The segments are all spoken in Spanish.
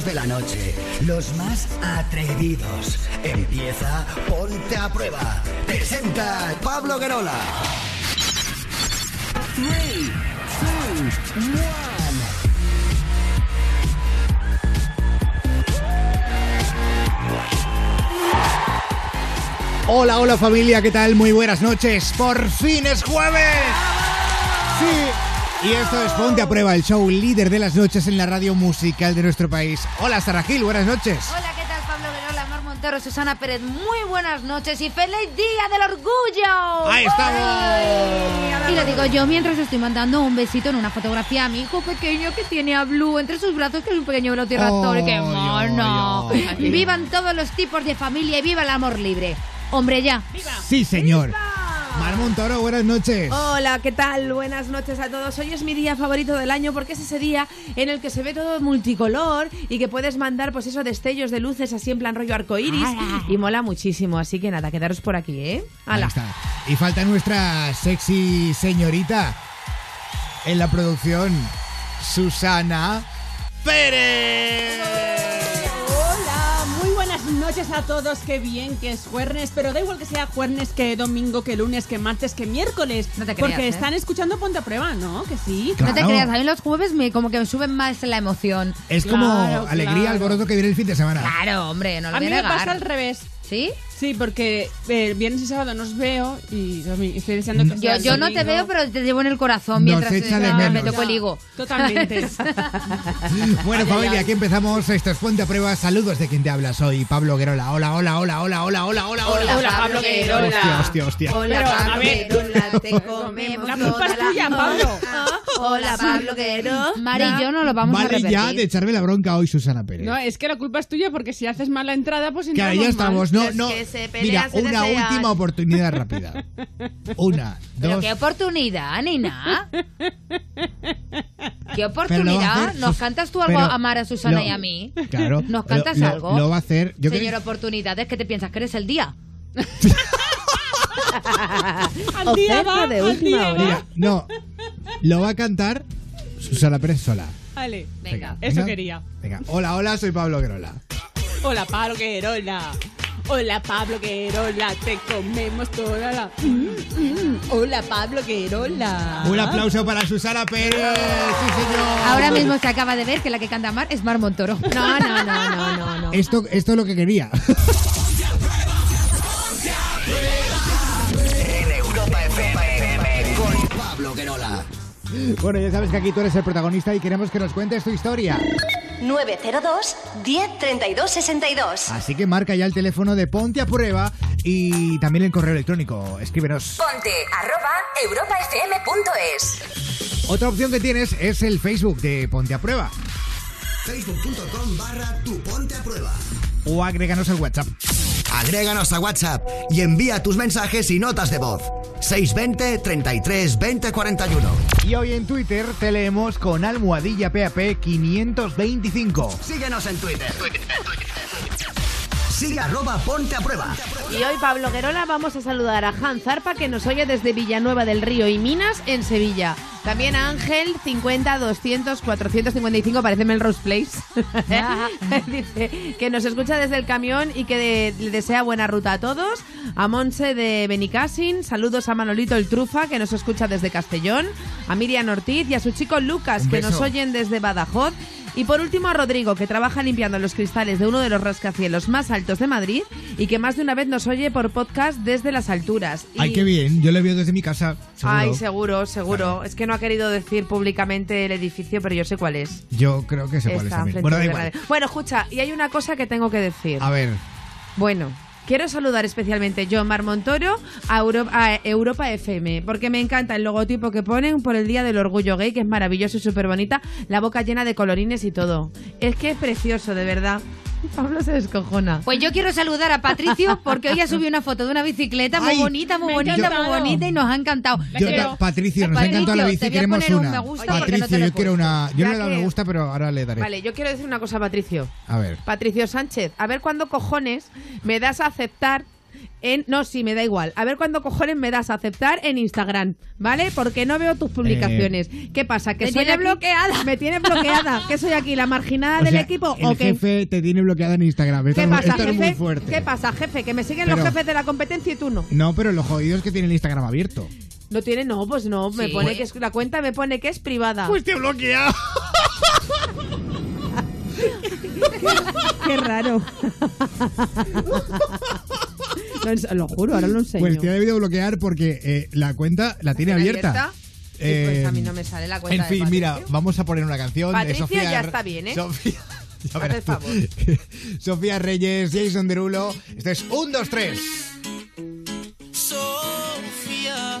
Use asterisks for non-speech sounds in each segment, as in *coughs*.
de la noche, los más atrevidos. Empieza Ponte a Prueba. Presenta Pablo Guerola. 3, 2, 1. Hola, hola familia, ¿qué tal? Muy buenas noches. Por fin es jueves. Sí. Y esto es Ponte a Prueba, el show líder de las noches en la radio musical de nuestro país. Hola, Sara Gil, buenas noches. Hola, ¿qué tal Pablo Guerola, Mar Montero, Susana Pérez? Muy buenas noches y feliz Día del Orgullo. Ahí estamos. Y lo digo yo mientras estoy mandando un besito en una fotografía a mi hijo pequeño que tiene a Blue entre sus brazos, que es un pequeño velociraptor. Ay, ¡Qué mono! Vivan todos los tipos de familia y viva el amor libre. Hombre, ya. Sí, señor. Mar Montoro, buenas noches. Hola, ¿qué tal? Buenas noches a todos. Hoy es mi día favorito del año porque es ese día en el que se ve todo multicolor y que puedes mandar, pues eso, destellos de luces así en plan rollo arcoiris y mola muchísimo. Así que nada, quedaros por aquí, ¿eh? Ahí ¡Hala! está. Y falta nuestra sexy señorita en la producción, Susana Pérez. Noches a todos. Qué bien que es jueves, pero da igual que sea jueves, que domingo, que lunes, que martes, que miércoles. No te creas, porque ¿eh? están escuchando Ponte a Prueba, ¿no? Que sí. Claro. No te creas, a mí los jueves me, como que me suben más la emoción. Es como alegría, claro. alboroto que viene el fin de semana. Claro, hombre, no lo A voy mí a me negar. pasa al revés. ¿Sí? Sí, porque eh, viernes y sábado no os veo y domi- estoy deseando que Yo, sea yo no te domingo. veo, pero te llevo en el corazón Nos mientras echa de menos. me toco el higo. *laughs* Totalmente. *laughs* Bueno, familia, aquí empezamos. Esto es Ponte a Prueba. Saludos de quien te habla. Soy Pablo Guerola. Hola, hola, hola, hola, hola, hola, hola, hola. Hola, Pablo Guerola. Hostia, hostia, hostia. Hola, Pero, a Pablo ver. Guerola, te *laughs* comemos La culpa es toda tuya, Pablo. Hola, Pablo Guerola. Mari y yo no lo vamos a Vale repetir. ya de echarme la bronca hoy, Susana Pérez. No, es que la culpa es tuya porque si haces mal la entrada, pues Que ahí entramos ya estamos, no, que se Mira, se una desean. última oportunidad rápida. *laughs* Una, Pero dos. qué oportunidad, Nina. ¿Qué Pero oportunidad? hacer ¿Nos cantas tú algo pero a Mara, Susana lo- y a mí? Claro. ¿Nos cantas lo- algo? Lo va a hacer. Yo Señor creo- Oportunidades, ¿qué te piensas? ¿Que eres el día? *laughs* Al día va, Oferta de al última día hora. Mira, no. Lo va a cantar Susana Pérez sola. Vale. Venga. Eso venga. quería. Venga. Hola, hola, soy Pablo Guerola. Hola Pablo Querola. Hola Pablo Querola, te comemos toda la. Mm, mm. Hola Pablo Querola. Un aplauso para Susana Pérez. Sí, señor. Ahora mismo se acaba de ver que la que canta Mar es Mar Montoro. No, no, no, no, no, no. Esto, esto es lo que quería. En Europa FM con Pablo Guerola. bueno, ya sabes que aquí tú eres el protagonista y queremos que nos cuentes tu historia. 902 10 32 62. Así que marca ya el teléfono de Ponte a Prueba y también el correo electrónico. Escríbenos. Ponte arroba europafm.es. Otra opción que tienes es el Facebook de Ponte a Prueba. Facebook.com barra tu Ponte a Prueba. O agréganos al WhatsApp. Agréganos a WhatsApp y envía tus mensajes y notas de voz. 620 33 20 41. Y hoy en Twitter te leemos con almohadilla PAP 525. Síguenos en Twitter. Sigue arroba Ponte a Prueba. Y hoy, Pablo Guerola, vamos a saludar a Han Zarpa, que nos oye desde Villanueva del Río y Minas, en Sevilla. También a Ángel, 50, 200, 455, parece Melrose Place. *laughs* *laughs* Dice que nos escucha desde el camión y que de- le desea buena ruta a todos. A Monse de Benicassin, saludos a Manolito el Trufa, que nos escucha desde Castellón. A Miriam Ortiz y a su chico Lucas, que nos oyen desde Badajoz. Y por último a Rodrigo, que trabaja limpiando los cristales de uno de los rascacielos más altos de Madrid y que más de una vez nos oye por podcast desde las alturas. Y- Ay, qué bien. Yo le veo desde mi casa. Seguro. Ay, seguro, seguro. Es que no ha querido decir públicamente el edificio, pero yo sé cuál es. Yo creo que sé cuál es Bueno, da igual. Bueno, escucha, y hay una cosa que tengo que decir. A ver. Bueno, quiero saludar especialmente yo, Mar Montoro, a Europa, a Europa FM, porque me encanta el logotipo que ponen por el Día del Orgullo Gay, que es maravilloso y súper bonita, la boca llena de colorines y todo. Es que es precioso, de verdad. *laughs* Pablo se descojona. Pues yo quiero saludar a Patricio porque hoy ha subido una foto de una bicicleta muy Ay, bonita, muy bonita, muy bonita y nos ha encantado. Yo ta- Patricio, nos ha encantado la bici, a queremos poner un una. me gusta no Patricio, yo quiero una. Yo Ya no le he dado me gusta, pero ahora le daré. Vale, yo quiero decir una cosa, Patricio. A ver. Patricio Sánchez, a ver cuándo cojones me das a aceptar en... No, sí, me da igual. A ver cuándo cojones me das a aceptar en Instagram, ¿vale? Porque no veo tus publicaciones. ¿Qué pasa? ¿Que soy aquí- bloqueada. Me tiene bloqueada. ¿Qué soy aquí, la marginada O del sea, equipo el o qué? jefe te tiene bloqueada en Instagram. Esto, ¿Qué es- pasa, esto es jefe? muy fuerte. ¿Qué pasa, jefe? Que me siguen Pero- los jefes de la competencia y tú no. No, pero los jodidos que tienen el Instagram abierto. No tiene, no, pues no. Me pone que es, la cuenta me pone que es privada. Pues te he bloqueado. *laughs* Qué raro. *laughs* Lo, juro, ahora lo enseño. Pues te ha debido bloquear porque eh, la cuenta la tiene ¿Tiene abierta. Sí, pues a mí Eh, no me sale la cuenta En de fin, Patricio. mira, vamos a poner una canción de Patricio Sofía. ya está bien, ¿eh? Sofía, *laughs* ya verás tú. favor. *laughs* Sofía Reyes, Jason Derulo. Esto es 1, 2, 3. Sophia,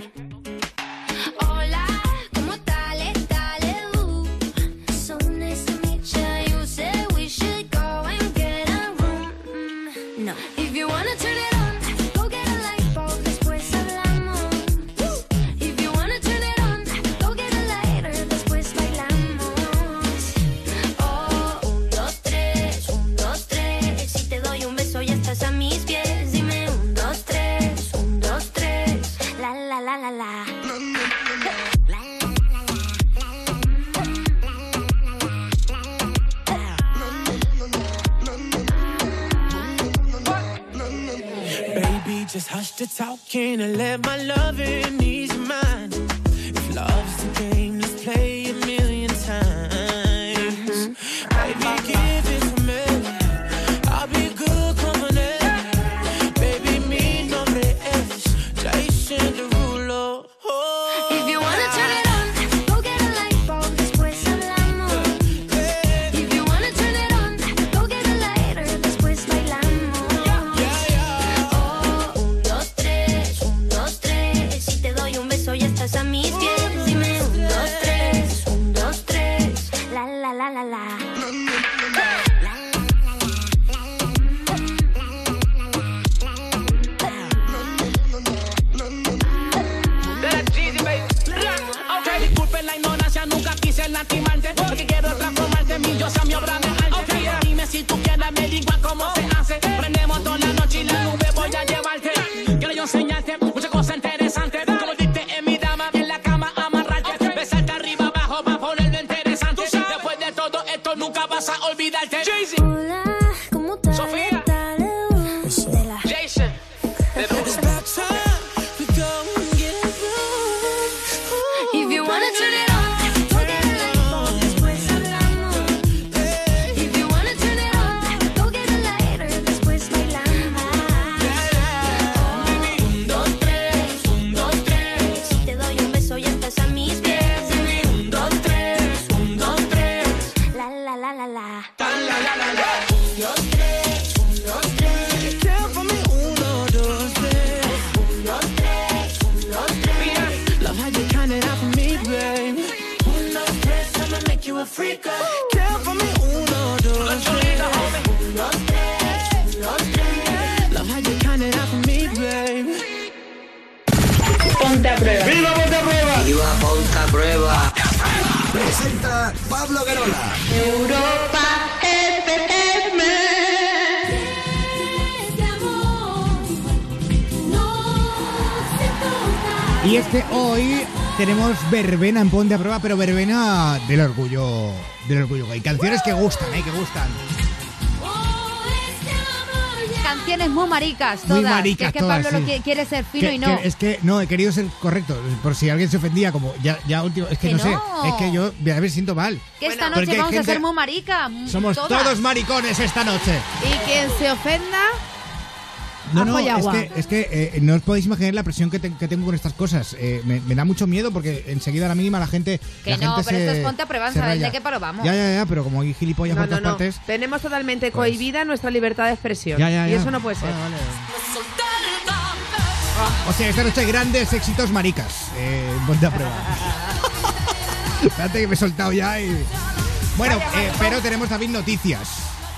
the talking and let my loving ease your mind. If love's the game, let's play a verbena en Ponte a Prueba, pero verbena del orgullo, del orgullo gay. Canciones que gustan, ¿eh? Que gustan. Canciones muy maricas, Muy todas. maricas que es que todas, Pablo sí. lo quiere ser fino Que- y no. que es que no, he querido ser correcto. Por si alguien se ofendía, como ya, ya último. Es que, Que no, sé. Es que yo a ver, siento mal. que esta porque noche hay vamos a gente- ser muy marica. mm, Somos todas. todos maricones esta noche. Y quien se ofenda, No, no, y es que, es que eh, no os podéis imaginar la presión que, te- que tengo con estas cosas. Eh, me, me da mucho miedo porque enseguida a la mínima la gente. Que la no, gente pero se- esto es ponte a prueba, ¿sabes de qué palo vamos? Ya, ya, ya, pero como hay gilipollas no, por no, todas no. partes. Tenemos totalmente Pues- cohibida nuestra libertad de expresión. Ya, ya, Y ya. eso no puede ser. Vale, vale. O sea, esta noche hay grandes éxitos maricas. Eh, ponte a prueba. *laughs* Espérate que me he soltado ya y... Bueno, eh, pero tenemos también noticias.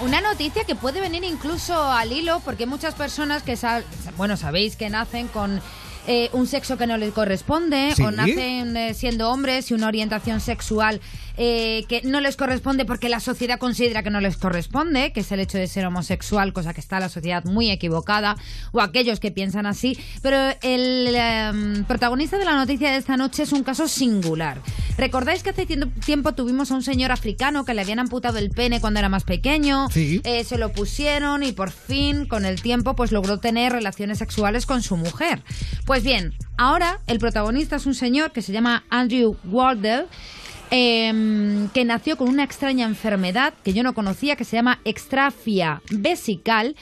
Una noticia que puede venir incluso al hilo, porque muchas personas que, sa- bueno, sabéis que nacen con eh, un sexo que no les corresponde, Sí. o nacen eh, siendo hombres y una orientación sexual eh, que no les corresponde porque la sociedad considera que no les corresponde, que es el hecho de ser homosexual, cosa que está la sociedad muy equivocada, o aquellos que piensan así. Pero el em, protagonista de la noticia de esta noche es un caso singular. ¿Recordáis que hace tiempo- tiempo tuvimos a un señor africano que le habían amputado el pene cuando era más pequeño? Sí. Eh, se lo pusieron y por fin, con el tiempo, pues logró tener relaciones sexuales con su mujer. Pues bien, ahora el protagonista es un señor que se llama Andrew Wardell. Em, que nació con una extraña enfermedad que yo no conocía, que se llama extrafia vesical,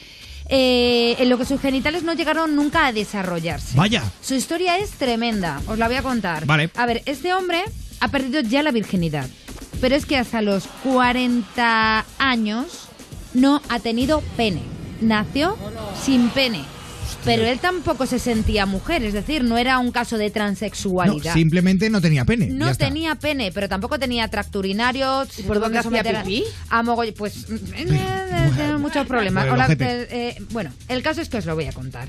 eh, en lo que sus genitales no llegaron nunca a desarrollarse. Vaya. Su historia es tremenda, os la voy a contar. Vale. A ver, este hombre ha perdido ya la virginidad, pero es que hasta los 40 años no ha tenido pene. Nació sin pene. Pero él tampoco se sentía mujer, es decir, no era un caso de No, transexualidad. simplemente no tenía pene. No ya está. tenía pene, pero tampoco tenía tracto urinario. se por dónde hacía pipí? a mogoll- Pues eh, eh, tiene muchos problemas. Hola, eh, eh, bueno, el caso es que os lo voy a contar.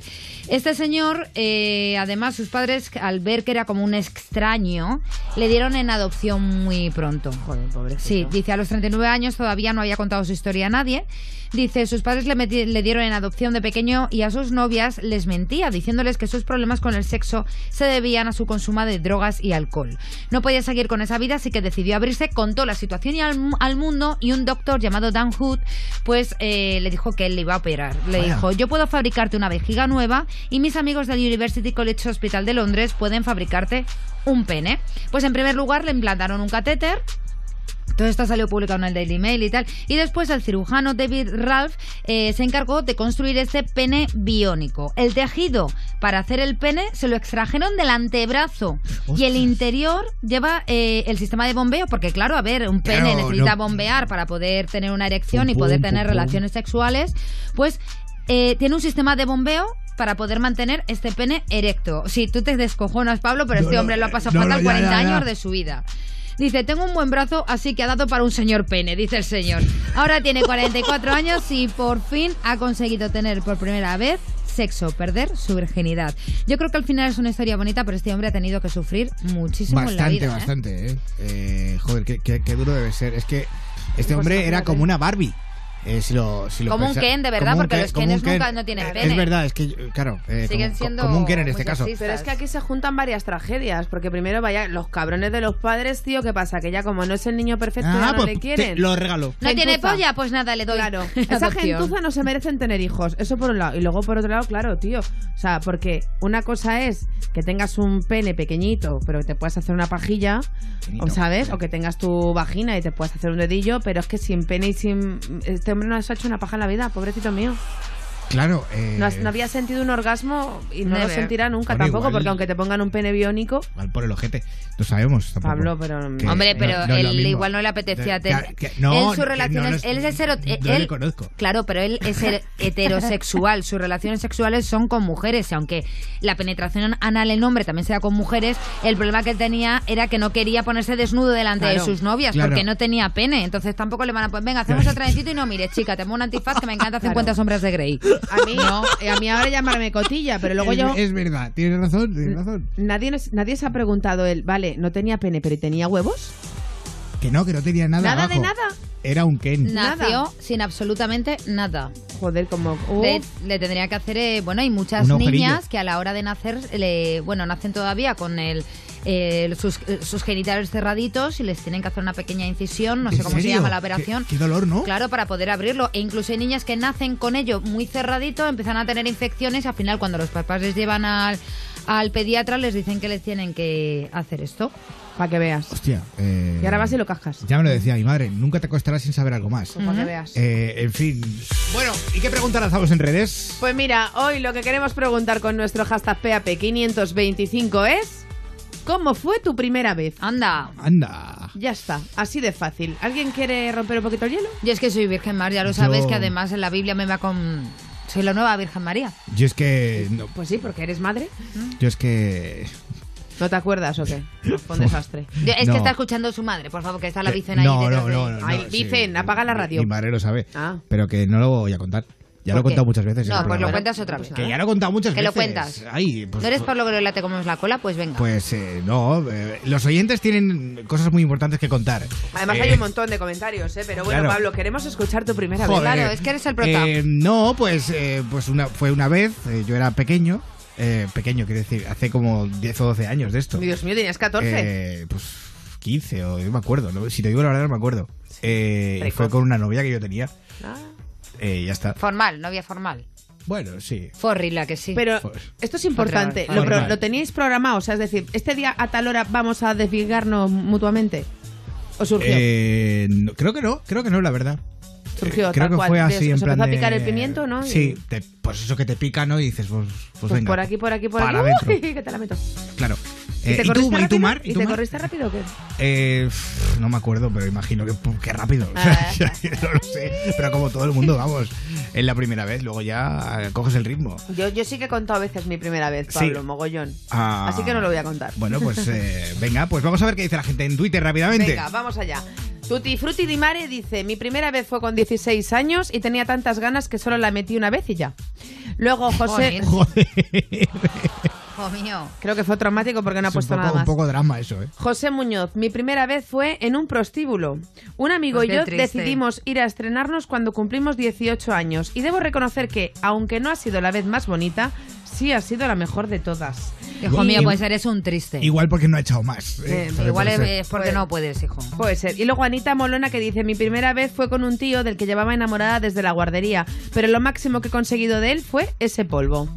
Este señor, eh, además, sus padres, al ver que era como un extraño, le dieron en adopción muy pronto. Joder, pobrecito. Sí, dice, a los 39 años todavía no había contado su historia a nadie. Dice, sus padres le, le dieron en adopción de pequeño y a sus novias les mentía, diciéndoles que sus problemas con el sexo se debían a su consumo de drogas y alcohol. No podía seguir con esa vida, así que decidió abrirse, contó la situación y al, mu- al mundo y un doctor llamado Dan Hood, pues eh, le dijo que él le iba a operar. Le dijo, yo puedo fabricarte una vejiga nueva y mis amigos del University College Hospital de Londres pueden fabricarte un pene. Pues en primer lugar le implantaron un catéter todo esto salió publicado en el Daily Mail y tal. Y después el cirujano David Ralph eh, se encargó de construir este pene biónico. El tejido para hacer el pene se lo extrajeron del antebrazo. Y el interior lleva eh, el sistema de bombeo, porque claro, a ver, un pene Claro, necesita no- bombear para poder tener una erección Pum, y poder pum, tener pum, relaciones sexuales. Pues eh, tiene un sistema de bombeo para poder mantener este pene erecto. Sí, tú te descojonas, Pablo, pero No, este hombre lo ha eh, pasado no, fatal no, ya, 40 ya, ya. años de su vida. Dice, tengo un buen brazo, así que ha dado para un señor pene, dice el señor. Ahora tiene 44 *laughs* años y por fin ha conseguido tener por primera vez sexo, perder su virginidad. Yo creo que al final es una historia bonita, pero este hombre ha tenido que sufrir muchísimo en la Bastante, vida. ¿eh? bastante, ¿eh? Eh, Joder, qué, qué- qué duro debe ser. Es que este Pues hombre era como una Barbie. Eh, si lo, si lo Como un Ken, de verdad, porque Ken- los Kenes un Ken. nunca no tienen Eh, pene. Es verdad, es que, claro, eh, Siguen como, siendo como un Ken en este caso. Pero es que aquí se juntan varias tragedias, porque primero vaya, los cabrones de los padres, tío, ¿qué pasa? Que ya como no es el niño perfecto, ya Ah, no pues le te- quieren. lo regalo. ¿No tiene polla? Pues nada, le doy. Claro, *laughs* esa gentuza no se merecen tener hijos, eso por un lado. Y luego por otro lado, claro, tío, o sea, porque una cosa es que tengas un pene pequeñito, pero que te puedas hacer una pajilla, Pequeñito. o sabes, o que tengas tu vagina y te puedas hacer un dedillo, pero es que sin pene y sin... Este hombre no se ha hecho una paja en la vida, pobrecito mío. Claro. eh, No, has- no había sentido un orgasmo y no lo sentirá nunca Bueno, tampoco, igual- porque aunque te pongan un pene biónico, Igual por el ojete. No sabemos tampoco. Pablo, pero- Que Hombre, pero no lo él igual no le apetecía tener. que- no, él sus relaciones. no él es hetero- no él- le conozco. Claro, pero él es *laughs* heterosexual. Sus relaciones sexuales son con mujeres. Y aunque la penetración anal en hombre también sea con mujeres, el problema que él tenía era que no quería ponerse desnudo delante de Claro, sus novias claro. porque no tenía pene. Entonces tampoco le van a pues venga, hacemos *laughs* otro trencito y no, mire, chica, te pongo un antifaz que me encanta 50 sombras de Grey. A mí, eh, a mí ahora llamarme cotilla, pero luego es, yo... es verdad, tienes razón, tienes razón. Nadie, nos- nadie se ha preguntado él, vale, no tenía pene, pero ¿y tenía huevos? Que no, que no tenía nada. Nada de nada. Era un Ken. Nada. Nació sin absolutamente nada. Joder, como... uh, Le, le tendría que hacer, eh, bueno, hay muchas Un niñas que a la hora de nacer, le, bueno, nacen todavía con el, eh, sus, sus genitales cerraditos y les tienen que hacer una pequeña incisión, no sé ¿En cómo se llama la operación. Qué, dolor, ¿no? Claro, para poder abrirlo. E incluso hay niñas que nacen con ello muy cerradito, empiezan a tener infecciones y al final cuando los papás les llevan al, al pediatra les dicen que les tienen que hacer esto. Para que veas. Hostia. eh, Y ahora vas y lo cascas. Ya me lo decía mi madre, nunca te acostarás sin saber algo más. Para que veas. Eh, en fin. Bueno, ¿y qué pregunta lanzamos en redes? Pues mira, hoy lo que queremos preguntar con nuestro hashtag PAP525 es... ¿Cómo fue tu primera vez? Anda. Anda. Ya está, así de fácil. ¿Alguien quiere romper un poquito el hielo? Yo es que soy Virgen María, ya lo sabes Yo- que además en la Biblia me va con... Soy la nueva Virgen María. Yo es que. no, Pues sí, porque eres madre. yo es que. ¿No te acuerdas o qué? *laughs* Fue un desastre. Yo- Es No. que está escuchando su madre, por favor, que está la Que- Vicen ahí. no, no, no, no, Ay, Vicen, apaga la radio. Mi madre lo sabe. Ah. Pero que no lo voy a contar. Ya lo he contado muchas veces. No, pues lo cuentas otra vez. Que ya lo he contado muchas Que veces. lo cuentas. Ay, pues, ¿No eres por lo que le te comes la cola? Pues venga. Pues eh, no, eh, los oyentes tienen cosas muy importantes que contar. Además Eh, hay un montón de comentarios, ¿eh? Pero bueno, claro. Pablo, queremos escuchar tu primera Joder. vez. Claro, es que eres el prota. Eh, no, pues, eh, pues una, fue una vez, eh, yo era pequeño, eh, pequeño quiero decir, hace como 10 o 12 años de esto. Dios mío, tenías 14. Eh, pues 15 o no me acuerdo, ¿no? si te digo la verdad no me acuerdo. Eh, y fue con una novia que yo tenía. Ah. Eh, ya está. Formal, novia formal. Bueno, sí. Forrila, que sí. Pero esto es importante. Lo, pro- Formal. lo teníais programado? O sea, es decir, ¿este día a tal hora vamos a desvirgarnos mutuamente? ¿O surgió? Eh, no- creo que no, creo que no, la verdad. Surgió creo tal que cual. fue así en plan empezó a de- picar el pimiento, ¿no? Y- Sí, te- pues eso que te pica, ¿no? Y dices, pues, pues, Pues venga. por aquí, por aquí, por para aquí. Uy, *laughs* que te la meto. Claro. ¿Y Eh, te ¿y, tú, ¿Y tú? Mar? ¿Y tú, te Mar? corriste rápido o qué? Eh, no me acuerdo, pero imagino que qué rápido. Ah, *laughs* no lo sé. Pero como todo el mundo, vamos, es la primera vez, luego ya coges el ritmo. Yo, yo sí que he contado a veces mi primera vez, Sí. Pablo, mogollón. Ah. Así que no lo voy a contar. Bueno, pues eh, venga, pues vamos a ver qué dice la gente en Twitter rápidamente. Venga, vamos allá. Tutti Frutti di Mare dice, mi primera vez fue con 16 años y tenía tantas ganas que solo la metí una vez y ya. Luego José... Joder. *laughs* Joder. Mío. Creo que fue traumático porque no ha Es un puesto poco, nada un más. poco drama eso, ¿eh? José Muñoz, mi primera vez fue en un prostíbulo. Un amigo Pues y yo triste. decidimos ir a estrenarnos cuando cumplimos 18 años y debo reconocer que, aunque no ha sido la vez más bonita, sí ha sido la mejor de todas. Hijo Y- mío, pues eres un triste. Igual porque no ha echado más. ¿eh? Sí, ¿Sabe? Igual es, porque Puede- no puedes, hijo. Puede ser. Y luego Anita Molona que dice, mi primera vez fue con un tío del que llevaba enamorada desde la guardería, pero lo máximo que he conseguido de él fue ese polvo.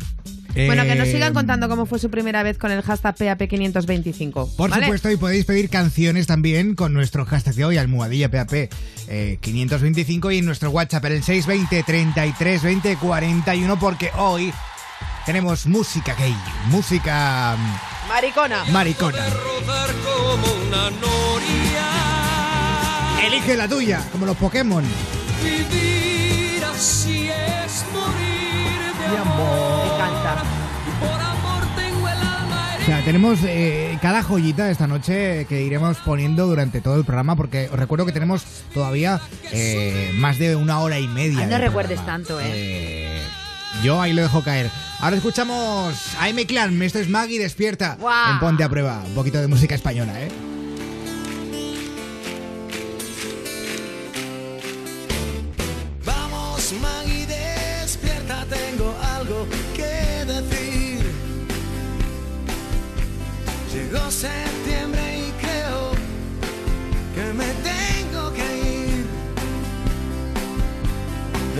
Bueno, que nos Eh, sigan contando cómo fue su primera vez con el hashtag PAP525. Por ¿vale? supuesto, y podéis pedir canciones también con nuestro hashtag de hoy, almohadilla PAP eh, 525 y en nuestro WhatsApp el 620 33 20 41 porque hoy tenemos música gay, música mm, Maricona. maricona. Elige la tuya, como los Pokémon. Vivir así es morir de amor. Me encanta. Por amor tengo el alma O sea, tenemos eh, cada joyita esta noche que iremos poniendo durante todo el programa porque os recuerdo que tenemos todavía eh, más de una hora y media. Ay, no de recuerdes programa. tanto, ¿eh? Eh, Yo ahí lo dejo caer. Ahora escuchamos a M Clan, esto es Maggie Despierta Guau. en Ponte a Prueba. Un poquito de música española, ¿eh? Vamos, Maggie, despierta, tengo algo que decir. Llegó septiembre y creo que me tengo que ir.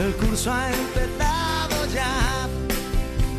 El curso ha empezado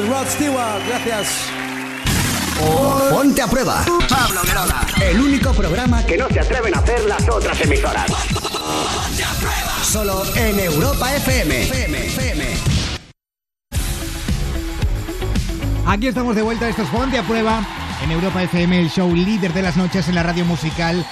Rod Stewart, gracias. Ponte a prueba. Pablo Guerola. El único programa que no se atreven a hacer las otras emisoras. Solo en Europa FM. FM, FM. Aquí estamos de vuelta, esto es Ponte a Prueba en Europa FM, el show líder de las noches en la radio musical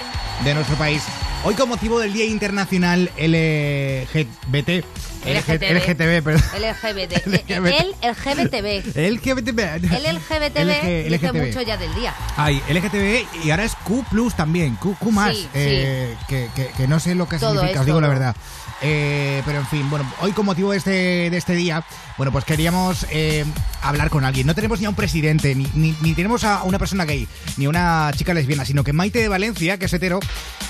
de nuestro país. Hoy con motivo del Día Internacional LGBT, LGTB. LGTB, perdón. LGBT. *laughs* El LGBTB. LGTB. El LGBTB dice mucho ya del día. Ay, LGTB y ahora es Q también, Q, Q más, Sí, eh, Que, que- que no sé lo que Todo significa, os digo la verdad. Eh, pero en fin, bueno, hoy con motivo de este, de este día, bueno, pues queríamos eh, hablar con alguien. No tenemos ni a un presidente, ni, ni, ni tenemos a una persona gay, ni a una chica lesbiana, sino que Maite de Valencia, que es hetero,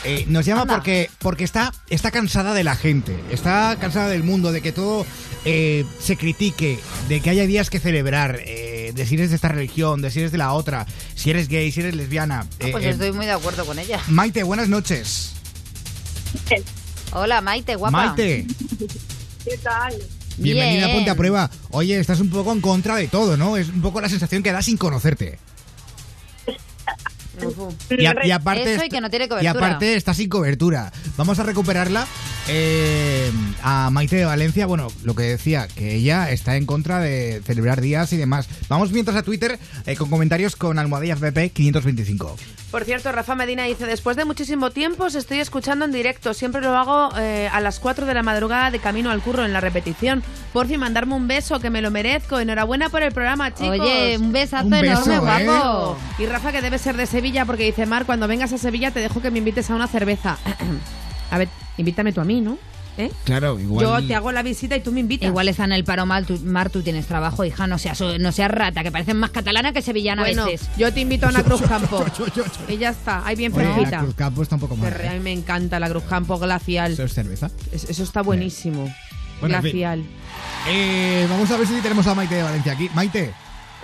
eh, nos llama Anda. porque, porque está, está cansada de la gente, está cansada del mundo, de que todo eh, se critique, de que haya días que celebrar, eh, de si eres de esta religión, de si eres de la otra, si eres gay, si eres lesbiana. eh, Pues eh, estoy muy de acuerdo con ella. Maite, buenas noches. Hola, Maite, guapa. Maite, ¿Qué tal? bienvenida a Bien. Ponte a Prueba. Oye, estás un poco en contra de todo, ¿no? Es un poco la sensación que da sin conocerte. Y, a- y aparte, Eso y que no tiene y cobertura. aparte está sin cobertura. Vamos a recuperarla eh, a Maite de Valencia. Bueno, lo que decía, que ella está en contra de celebrar días y demás. Vamos mientras a Twitter eh, con comentarios con Almohadilla FP 525. Por cierto, Rafa Medina dice, después de muchísimo tiempo os estoy escuchando en directo. Siempre lo hago eh, a las 4 de la madrugada de camino al curro en la repetición. Por fin, mandarme un beso, que me lo merezco. Enhorabuena por el programa, chicos. Oye, un besazo Un beso, enorme, ¿eh? guapo. Y Rafa, que debe ser de Sevilla, porque dice, Mar, cuando vengas a Sevilla te dejo que me invites a una cerveza. *clears throat* a ver, invítame tú a mí, ¿no? ¿Eh? Claro, igual. Yo te hago la visita y tú me invitas. Igual está en el paro mal, tú, Mar, tú tienes trabajo, hija, no seas, no seas rata, que pareces más catalana que sevillana bueno, a veces. yo te invito a una *laughs* Cruz Campo. Y ya está, ahí bien Oye, la fresquita. Cruz Campo está un poco mal. a ¿eh? mí me encanta la Cruz Campo glacial. Eso es cerveza. Es- Eso está buenísimo. Bueno, en fin. glacial. Eh, vamos a ver si tenemos a Maite de Valencia aquí. Maite,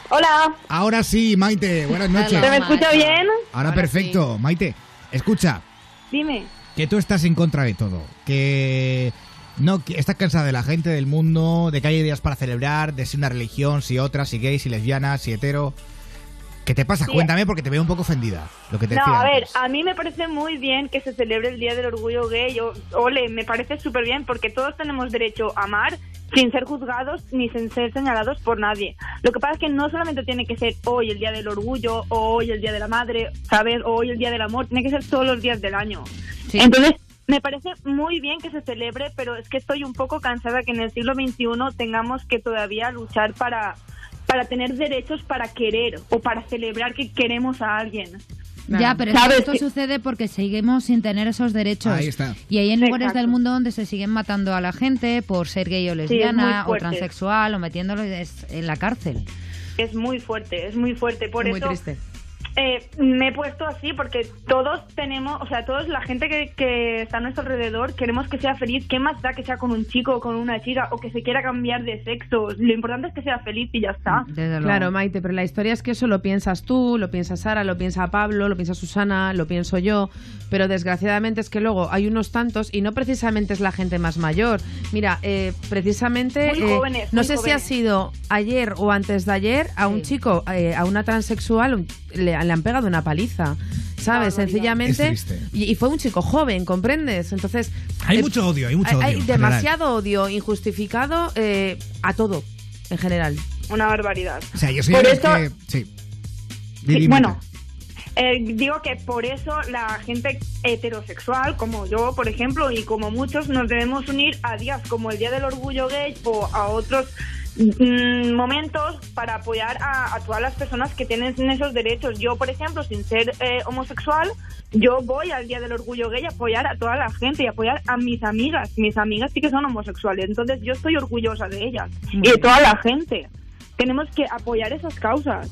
Hola, ahora sí, Maite. Buenas noches. ¿se me escucha bien? Ahora, Ahora perfecto. Maite, escucha, Dime. que tú estás en contra de todo. Que no que estás cansada de la gente, del mundo, de que hay días para celebrar, de si una religión, si otra, si gay, si lesbiana, si hetero. ¿Qué te pasa? Sí. Cuéntame porque te veo un poco ofendida. Lo que te No, decía a ver, antes. a mí me parece muy bien que se celebre el Día del Orgullo Gay. o- Ole, me parece súper bien porque todos tenemos derecho a amar sin ser juzgados ni sin ser señalados por nadie. Lo que pasa es que no solamente tiene que ser hoy el Día del Orgullo o hoy el Día de la Madre, ¿sabes? O hoy el Día del Amor. Tiene que ser todos los días del año. Sí. Entonces, me parece muy bien que se celebre, pero es que estoy un poco cansada que en el siglo XXI tengamos que todavía luchar para, para tener derechos para querer o para celebrar que queremos a alguien. Ya, pero ¿Sabes esto que- sucede porque seguimos sin tener esos derechos. Ahí está. Y hay en lugares Exacto. del mundo donde se siguen matando a la gente por ser gay o lesbiana o transexual o metiéndolo en la cárcel. Es muy fuerte, es muy fuerte. Por Muy eso triste. Eh, me he puesto así porque todos tenemos, o sea, todos la gente que, que está a nuestro alrededor queremos que sea feliz. ¿Qué más da que sea con un chico o con una chica o que se quiera cambiar de sexo? Lo importante es que sea feliz y ya está. Desde luego. Claro, Maite, pero la historia es que eso lo piensas tú, lo piensa Sara, lo piensa Pablo, lo piensa Susana, lo pienso yo, pero desgraciadamente es que luego hay unos tantos y no precisamente es la gente más mayor. Mira, eh, precisamente, Muy eh, jóvenes, no muy sé si ha sido ayer o antes de ayer, a un Sí. chico, eh, a una transexual, le, le han pegado una paliza. ¿Sabes? Sencillamente. Es. Y, y fue un chico joven, ¿comprendes? Entonces. Hay eh, mucho odio, hay mucho hay- odio. hay general. demasiado odio injustificado eh, a todo, en general. Una barbaridad. O sea, yo soy Por eso- que... Sí. Bueno. Eh, digo que por eso la gente heterosexual, como yo, por ejemplo, y como muchos, nos debemos unir a días como el Día del Orgullo Gay o a otros momentos para apoyar a, a todas las personas que tienen esos derechos. Yo, por ejemplo, sin ser eh, homosexual, yo voy al Día del Orgullo Gay a apoyar a toda la gente y apoyar a mis amigas. Mis amigas sí que son homosexuales, entonces yo estoy orgullosa de ellas y de toda la gente. Tenemos que apoyar esas causas.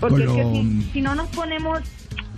Porque es que si no nos ponemos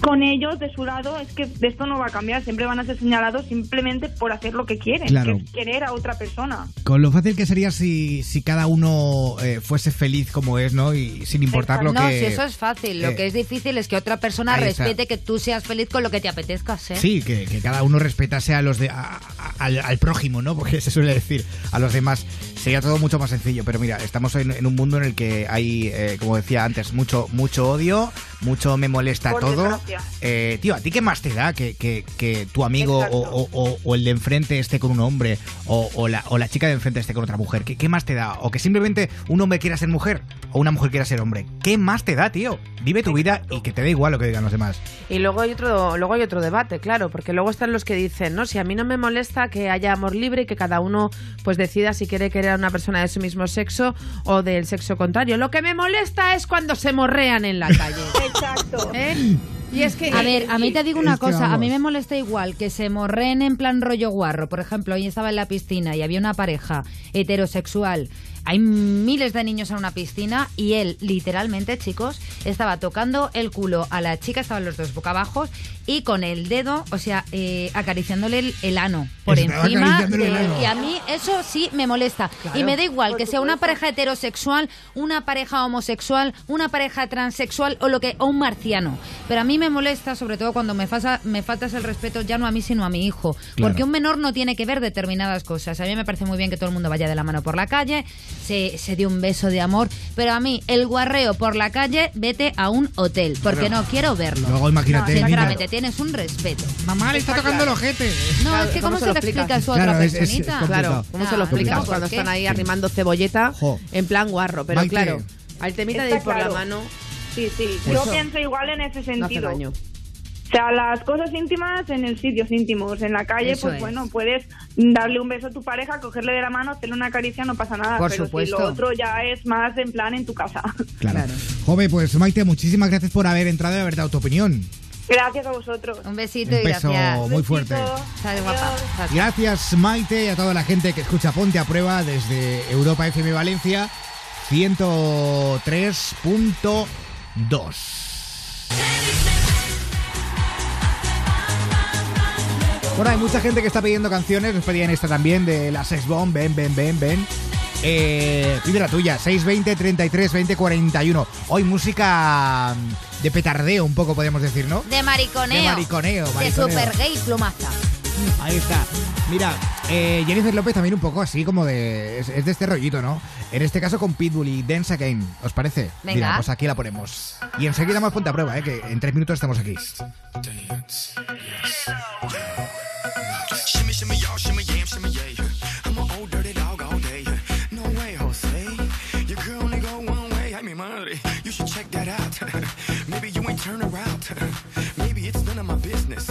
con ellos de su lado, es que de esto no va a cambiar. Siempre van a ser señalados simplemente por hacer lo que quieren, Claro. que es querer a otra persona. Con lo fácil que sería si, si cada uno eh, fuese feliz como es, ¿no? Y sin importar lo no, que... si eso es fácil. Lo eh, que es difícil es que otra persona respete que tú seas feliz con lo que te apetezca ser. Sí, que, que cada uno respetase a los de, a- a- al, al prójimo, ¿no? *laughs* Porque se suele decir a los demás. Sería todo mucho más sencillo. Pero mira, estamos en, en un mundo en el que hay, eh, como decía antes, mucho, mucho odio, mucho me molesta Por todo. Eh, tío, ¿a ti qué más te da que, que- que tu amigo o, o- o- o el de enfrente esté con un hombre o, o la, o la chica de enfrente esté con otra mujer? ¿Qué, qué más te da? O que simplemente un hombre quiera ser mujer o una mujer quiera ser hombre. ¿Qué más te da, tío? Vive tu vida y que te da igual lo que digan los demás. Y luego hay otro, luego hay otro debate, claro, porque luego están los que dicen, no, si a mí no me molesta que haya amor libre y que cada uno pues decida si quiere querer a una persona de su mismo sexo o del sexo contrario. Lo que me molesta es cuando se morrean en la calle. *laughs* Exacto. ¿Eh? Y es que A ver, a mí te digo una cosa, a mí me molesta igual que se morren en plan rollo guarro. Por ejemplo, hoy estaba en la piscina y había una pareja heterosexual. Hay miles de niños en una piscina y él, literalmente, chicos, estaba tocando el culo a la chica, estaban los dos boca abajo, y con el dedo, o sea, eh, acariciándole el, el ano por Estaba encima. el ano. y a mí eso sí me molesta. Y me da igual que sea una pareja heterosexual, una pareja homosexual, una pareja transexual o lo que o un marciano. Pero a mí me molesta sobre todo cuando me, fasa- me faltas el respeto ya no a mí sino a mi hijo, Claro. porque un menor no tiene que ver determinadas cosas. A mí me parece muy bien que todo el mundo vaya de la mano por la calle, se, se dé un beso de amor, pero a mí el guarreo por la calle, vete a un hotel, porque no quiero verlo. Luego imagínate, niña. Tienes un respeto. Mamá, le está tocando el ojete. No, Claro, es que ¿cómo ¿cómo se se lo explicas tú a otra Claro, personita? Claro, ¿cómo se lo Ah, explicas ¿por cuando están ahí arrimando cebolleta Jo. en plan guarro? Pero Maite. claro, al temita de ir por claro. la mano Sí, sí. Eso. Yo pienso igual en ese sentido. O sea, las cosas íntimas en el sitios íntimos. En la calle, Eso pues es. bueno, puedes darle un beso a tu pareja, cogerle de la mano, hacerle una caricia, no pasa nada. Por pero supuesto. si lo otro ya es más en plan en tu casa. Claro. Claro. Jove, pues Maite, muchísimas gracias por haber entrado y haber dado tu opinión. Gracias a vosotros. Un besito Un y beso gracias. muy fuerte. Guapa. Gracias Maite y a toda la gente que escucha Ponte a Prueba desde Europa FM Valencia 103.2. Bueno, hay mucha gente que está pidiendo canciones, nos pedían esta también de la Sex Bomb, ven, ven, ven, ven. Eh, pide la tuya, 620 33 20 41. Hoy música mm, de petardeo, un poco podríamos decir, ¿no? De mariconeo. De mariconeo, De mariconeo. super gay plumaza. Ahí está. Mira, eh, Jennifer López también un poco así como de... Es, es de este rollito, ¿no? En este caso con Pitbull y Dance Again. ¿Os parece? Venga. Mira, pues aquí la ponemos. Y enseguida más ponte a prueba, ¿eh? Que en tres minutos estamos aquí. Shimmy, shimmy, y'all, shimmy, yam, shimmy. Ain't turn around. Maybe it's none of my business.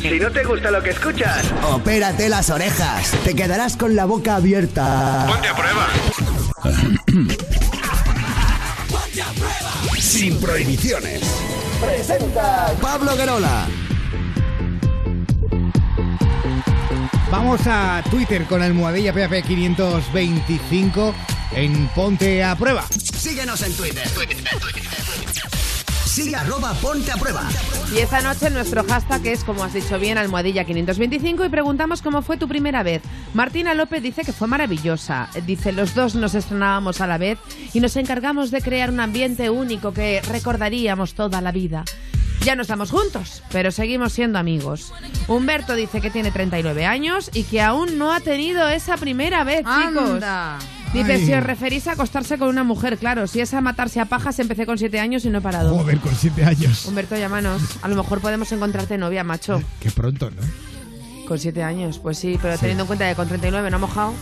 Si no te gusta lo que escuchas, opérate las orejas. Te quedarás con la boca abierta. Ponte a prueba. Sin prohibiciones. Presenta Pablo Guerola. Vamos a Twitter con almohadilla PAP 525 en Ponte a Prueba. Síguenos en Twitter. Sigue arroba ponte a prueba. Y esta noche nuestro hashtag es, como has dicho bien, almohadilla 525 y preguntamos cómo fue tu primera vez. Martina López dice que fue maravillosa. Dice, los dos nos estrenábamos a la vez y nos encargamos de crear un ambiente único que recordaríamos toda la vida. Ya no estamos juntos, pero seguimos siendo amigos. Humberto dice que tiene 39 años y que aún no ha tenido esa primera vez, chicos. Dice, Ay. si os referís a acostarse con una mujer, claro, si es a matarse a pajas, empecé con 7 años y no he parado. Joder, con siete años. Humberto, llámanos. A lo mejor podemos encontrarte novia, macho. Qué pronto, ¿no? Con 7 años, pues sí, pero teniendo en cuenta que con 39 no ha mojado.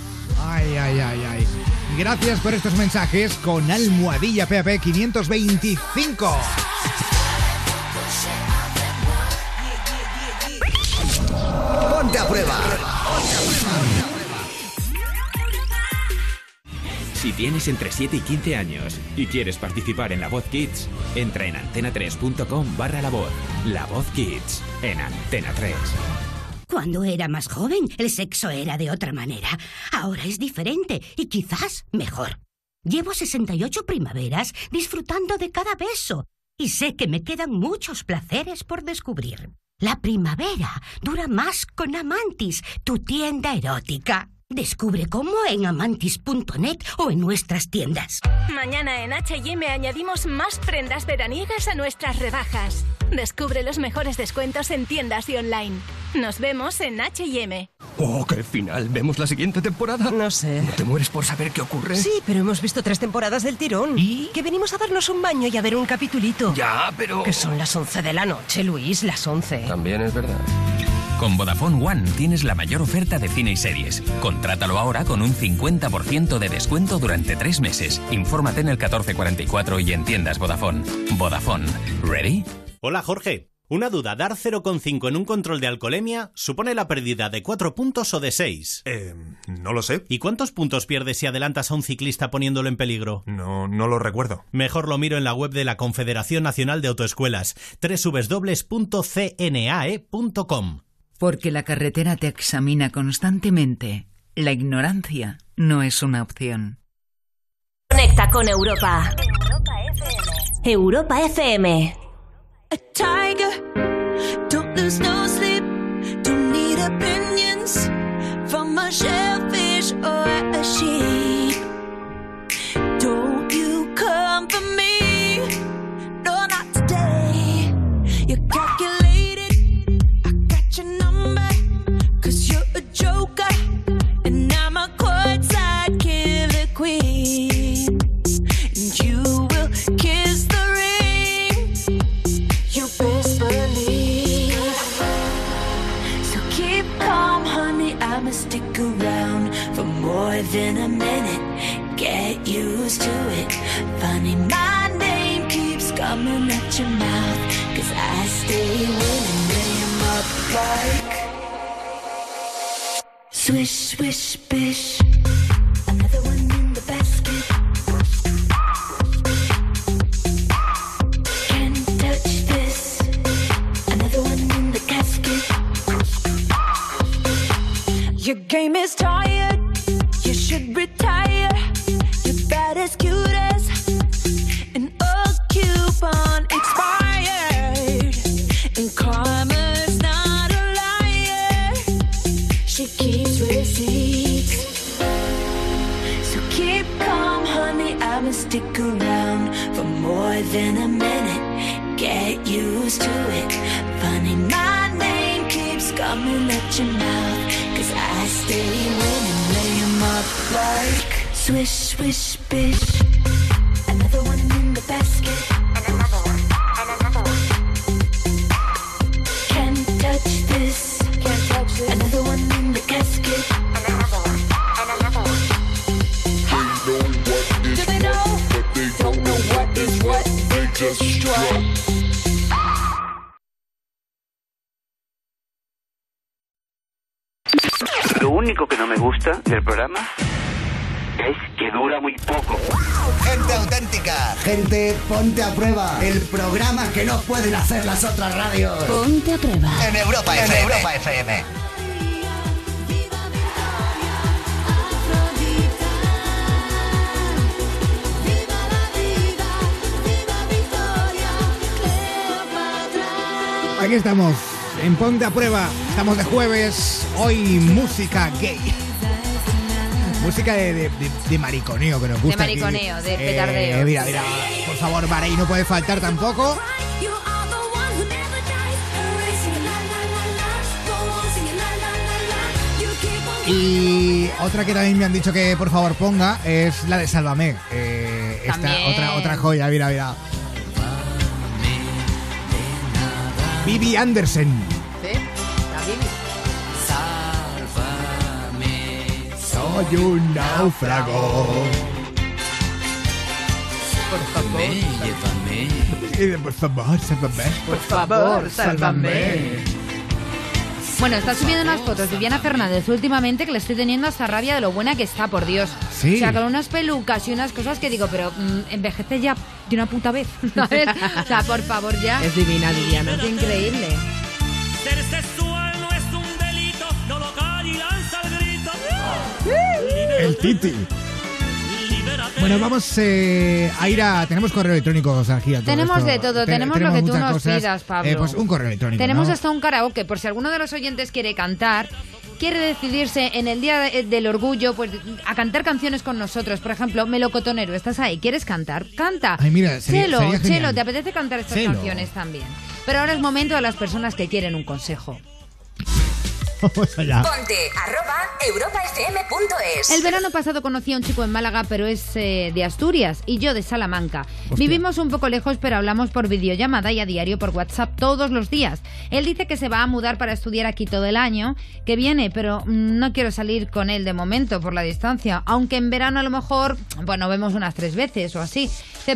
Ay, ay, ay, ay. Gracias por estos mensajes con almohadilla PAP 525. Ponte a prueba. Si tienes entre 7 y 15 años y quieres participar en La Voz Kids, entra en antena3.com barra La Voz. La Voz Kids, en Antena 3. Cuando era más joven, el sexo era de otra manera. Ahora es diferente y quizás mejor. Llevo 68 primaveras disfrutando de cada beso y sé que me quedan muchos placeres por descubrir. La primavera dura más con Amantis, tu tienda erótica. Descubre cómo en amantis.net o en nuestras tiendas. Mañana en HM añadimos más prendas veraniegas a nuestras rebajas. Descubre los mejores descuentos en tiendas y online. Nos vemos en HM. Oh, qué final. ¿Vemos la siguiente temporada? No sé. ¿No te mueres por saber qué ocurre? Sí, pero hemos visto tres temporadas del tirón. ¿Y? Que venimos a darnos un baño y a ver un capitulito. Ya, pero... Que son las 11 de la noche, Luis, las 11. También es verdad. Con Vodafone One tienes la mayor oferta de cine y series. Contrátalo ahora con un 50% de descuento durante tres meses. Infórmate en el 1444 y en tiendas Vodafone. Vodafone. ¿Ready? Hola Jorge. Una duda, ¿dar 0,5 en un control de alcoholemia supone la pérdida de 4 puntos o de 6? Eh, no lo sé. ¿Y cuántos puntos pierdes si adelantas a un ciclista poniéndolo en peligro? No, no lo recuerdo. Mejor lo miro en la web de la Confederación Nacional de Autoescuelas, www.cnae.com. Porque la carretera te examina constantemente. La ignorancia no es una opción. Conecta con Europa. Europa FM. A tiger, don't lose no sleep, don't need opinions from a shellfish than a minute. Get used to it. Funny, my name keeps coming at your mouth. Cause I stay winning, name up like. Swish, swish, bish. Another one in the basket. Can't touch this. Another one in the casket. Your game is tired. Should retire. You're bad as cute as an old coupon expired. And karma's not a liar. She keeps receipts. So keep calm, honey. I'ma stick around for more than a minute. Get used to it. Funny, my name keeps coming at your mouth. Cause I stay winning, up like swish, swish, bish. Another one in the basket. And another one, and another one. Can't touch this. Can't touch this. Another one in the casket. And another one, and another one. Do they know? But they don't know what is what. They just strut. Lo único que no me gusta del programa es que dura muy poco. Gente auténtica, gente ponte a prueba. El programa que no pueden hacer las otras radios. Ponte a prueba. En Europa En FM. Europa FM. Aquí estamos, en Ponte a Prueba. Estamos de jueves. Hoy música gay. Música de, de- de- de mariconeo que nos gusta. aquí. mariconeo, de Eh, petardeo. mira, mira, por favor, Marey, no puede faltar tampoco. Y otra que también me han dicho que por favor ponga es la de Sálvame. Eh, esta otra, otra joya, mira, mira. Bibi Andersen. ¿Sí? La Bibi. Soy un náufrago. Por favor. De, Por favor, sálvame. Por favor, sálvame. Bueno, está subiendo unas fotos Viviana Fernández últimamente que le estoy teniendo hasta rabia de lo buena que está, por Dios. Sí. O sea, con unas pelucas y unas cosas que digo, pero mm, envejece ya de una puta vez. *laughs* ¿sabes? o sea, por favor, ya. Es divina, Viviana. Es increíble. Ser sexual no es un delito, no local y lanza el grito. El Titi. Bueno, vamos eh, a ir a. Tenemos correo electrónico todo Tenemos esto. de todo, Te- tenemos lo que tú nos cosas. pidas, Pablo. Eh, pues un correo electrónico. Tenemos ¿no? hasta un karaoke, por si alguno de los oyentes quiere cantar, quiere decidirse en el Día de- del Orgullo pues a cantar canciones con nosotros. Por ejemplo, Melocotonero, ¿estás ahí? ¿Quieres cantar? Canta. Ay, mira, sería- Chelo, sería. Chelo, ¿te apetece cantar estas Chelo. canciones también? Pero ahora es momento de las personas que quieren un consejo. Vamos allá. Ponte arroba europafm.es. El verano pasado conocí a un chico en Málaga, pero es eh, de Asturias, y yo de Salamanca. Vivimos un poco lejos, pero hablamos por videollamada y a diario por WhatsApp todos los días. Él dice que se va a mudar para estudiar aquí todo el año, que viene, pero no quiero salir con él de momento por la distancia, aunque en verano a lo mejor, bueno, vemos unas tres veces o así.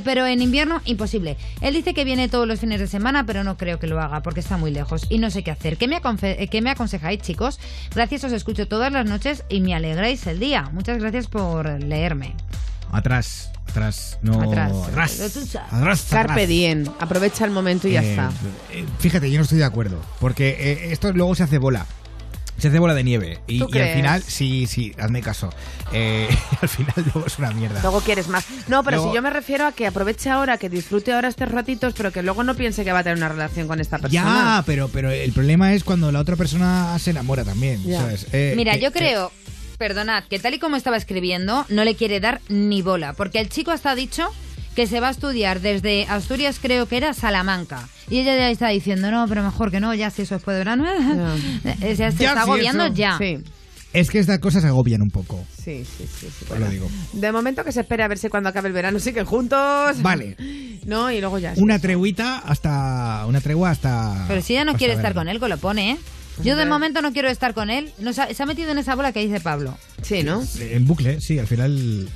Pero en invierno, imposible. Él dice que viene todos los fines de semana, pero no creo que lo haga porque está muy lejos y no sé qué hacer. ¿Qué me, eh, qué me aconsejáis, chicos? Gracias, os escucho todas las noches y me alegráis el día. Muchas gracias por leerme. Atrás, atrás, no. Atrás. Atrás. Atrás, Carpe diem. Aprovecha el momento y ya Eh, está. eh, Fíjate, yo no estoy de acuerdo. Porque eh, esto luego se hace bola. Se hace bola de nieve. Y, ¿Tú y al final, sí, sí, hazme caso. Eh, *laughs* al final luego es una mierda. Luego quieres más. No, pero Luego- si yo me refiero a que aproveche ahora, que disfrute ahora estos ratitos, pero que luego no piense que va a tener una relación con esta persona. Ya, pero, pero el problema es cuando la otra persona se enamora también. Eh, Mira, yo creo, perdonad, que tal y como estaba escribiendo, no le quiere dar ni bola, porque el chico hasta ha dicho que se va a estudiar desde Asturias, creo que era Salamanca. Y ella ya está diciendo, no, pero mejor que no, ya si eso después de verano. Eh, se Ya, está si agobiando eso- ya. Sí, Es que estas cosas agobian un poco. sí, sí. sí, sí, Os bueno. lo digo. De momento que se espere a ver si cuando acabe el verano siguen juntos. Vale. *laughs* No, y luego ya. Una treguita hasta. Una tregua hasta. Pero si ella no quiere estar con él, que lo pone, ¿eh? Yo de momento no quiero estar con él. No, se, ha, se ha metido en esa bola que dice Pablo. Sí, ¿no? En bucle, sí, al final.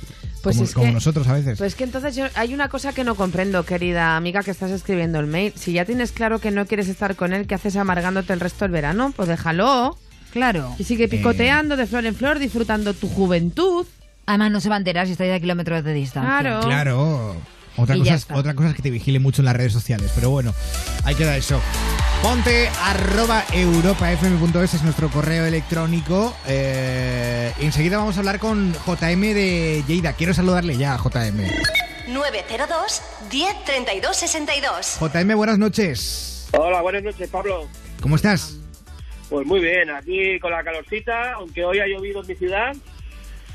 Pues como, es como que- nosotros a veces. Pues que entonces yo, hay una cosa que no comprendo, querida amiga, que estás escribiendo el mail. Si ya tienes claro que no quieres estar con él, ¿qué haces amargándote el resto del verano? Pues déjalo. Claro. Y sigue picoteando de flor en flor, disfrutando tu juventud. Además, no se va a enterar si estáis a kilómetros de distancia. Claro. Claro. Otra cosa, es, otra cosa es que te vigile mucho en las redes sociales, pero bueno, ahí queda eso. Ponte arroba europafm.es es nuestro correo electrónico. Eh, enseguida vamos a hablar con JM de Lleida. Quiero saludarle ya a JM. 902 10 32 62. JM, buenas noches. Hola, buenas noches, Pablo. ¿Cómo estás? Pues muy bien, aquí con la calorcita, aunque hoy ha llovido en mi ciudad,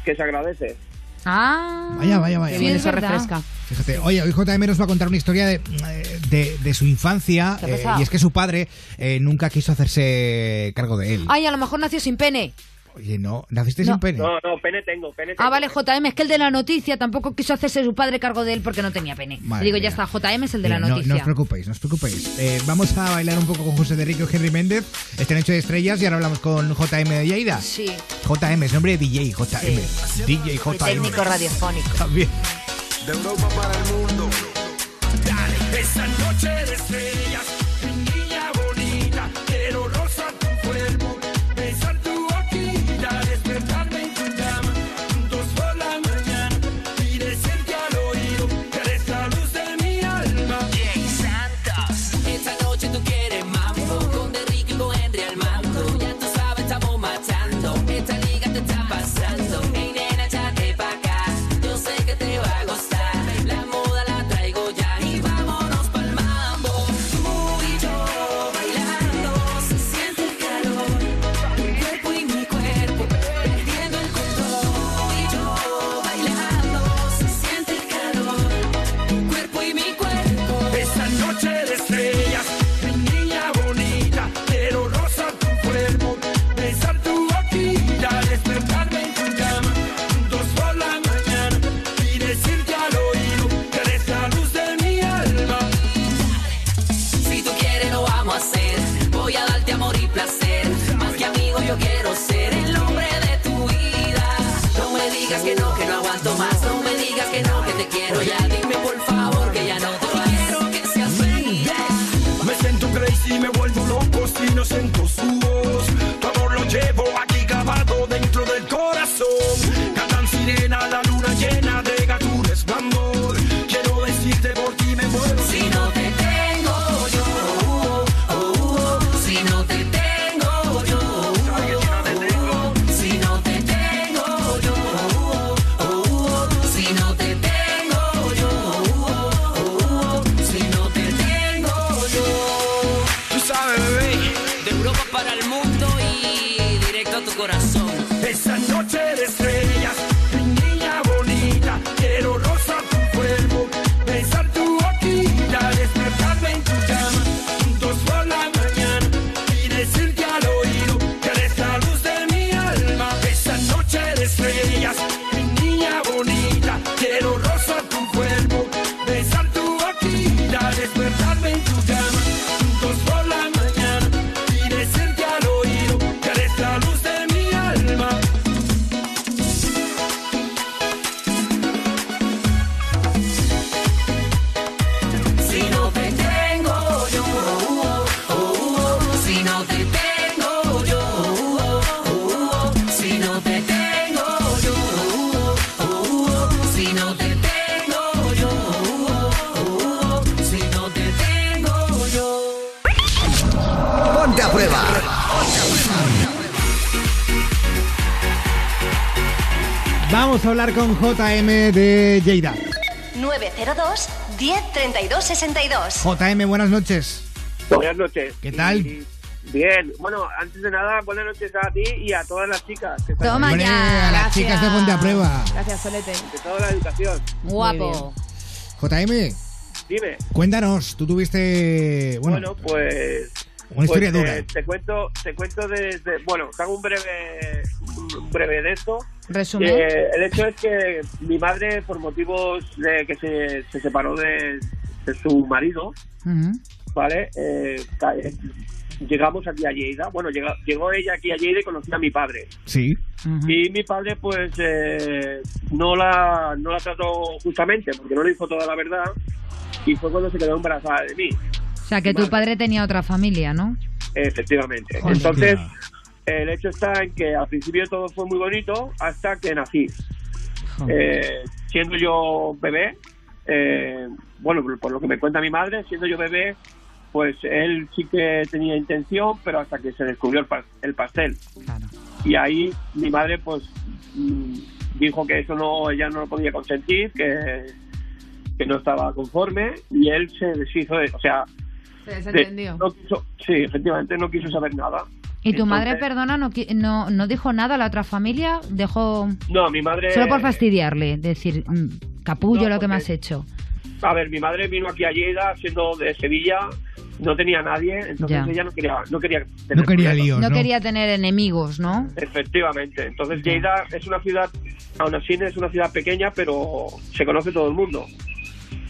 que se agradece. Ah. Vaya, vaya, vaya. Sí, vaya. es verdad. Fíjate, oye, hoy JM nos va a contar una historia de, de, de su infancia ¿Qué ha eh, y es que su padre eh, nunca quiso hacerse cargo de él. Ay, a lo mejor nació sin pene. Oye, no, naciste No. sin pene. No, no, pene tengo, pene tengo. Ah, vale, JM, es que el de la noticia tampoco quiso hacerse su padre cargo de él porque no tenía pene. Madre Digo, mía. ya está, JM es el de Mira, la no, noticia. no os preocupéis, no os preocupéis. Eh, vamos a bailar un poco con José de Rico y Henry Méndez. Este noche de estrellas y ahora hablamos con JM de Lleida. Sí. JM, es nombre de DJ, JM. DJ JM. técnico radiofónico. También. De Europa para el mundo. Dale, esa noche de estrellas, Vamos a hablar con JM de Lleida. 902 10 32 62. JM, buenas noches. Buenas noches. ¿Qué tal? Y- Bien, bueno, antes de nada, buenas noches a ti y a todas las chicas. Que están Toma. Hombre, ya. a las chicas de Ponte a Prueba. Gracias, Solete. De toda la educación. Guapo. JM, Dime. cuéntanos, tú tuviste, bueno, Bueno, pues. una historia pues, dura. eh, te cuento, te cuento desde. Bueno, te hago un breve, breve de esto. Resumen. Eh, el hecho es que mi madre, por motivos de que se, se separó de, de su marido. ¿vale? Eh, eh, llegamos aquí a Lleida. Bueno, llega- llegó ella aquí a Lleida y conocí a mi padre. Sí. Y mi padre, pues, eh, no la no la trató justamente, porque no le dijo toda la verdad. Y fue cuando se quedó embarazada de mí, O sea, que tu padre tenía otra familia, ¿no? efectivamente. Entonces, el hecho está en que al principio todo fue muy bonito hasta que nací. Eh, siendo yo bebé, eh, bueno, por lo que me cuenta mi madre, siendo yo bebé, pues él sí que tenía intención, pero hasta que se descubrió el, pas- el pastel. Y ahí mi madre, pues, mm, dijo que eso no, ella no lo podía consentir, que, que no estaba conforme, y él se deshizo de, o sea, Se de- desentendió. no quiso, sí, efectivamente, no quiso saber nada. ¿Y tu madre, perdona, no, qui- no, no dijo nada a la otra familia? Dejó... No, mi madre... Solo por fastidiarle, decir, mm, capullo No, lo que me has hecho. A ver, mi madre vino aquí a Lleida siendo de Sevilla, no tenía nadie, entonces Ya. ella no quería, no quería No tener quería líos, No ¿no? quería tener enemigos, ¿no? Efectivamente. Entonces Lleida es una ciudad, aún así es una ciudad pequeña, pero se conoce todo el mundo.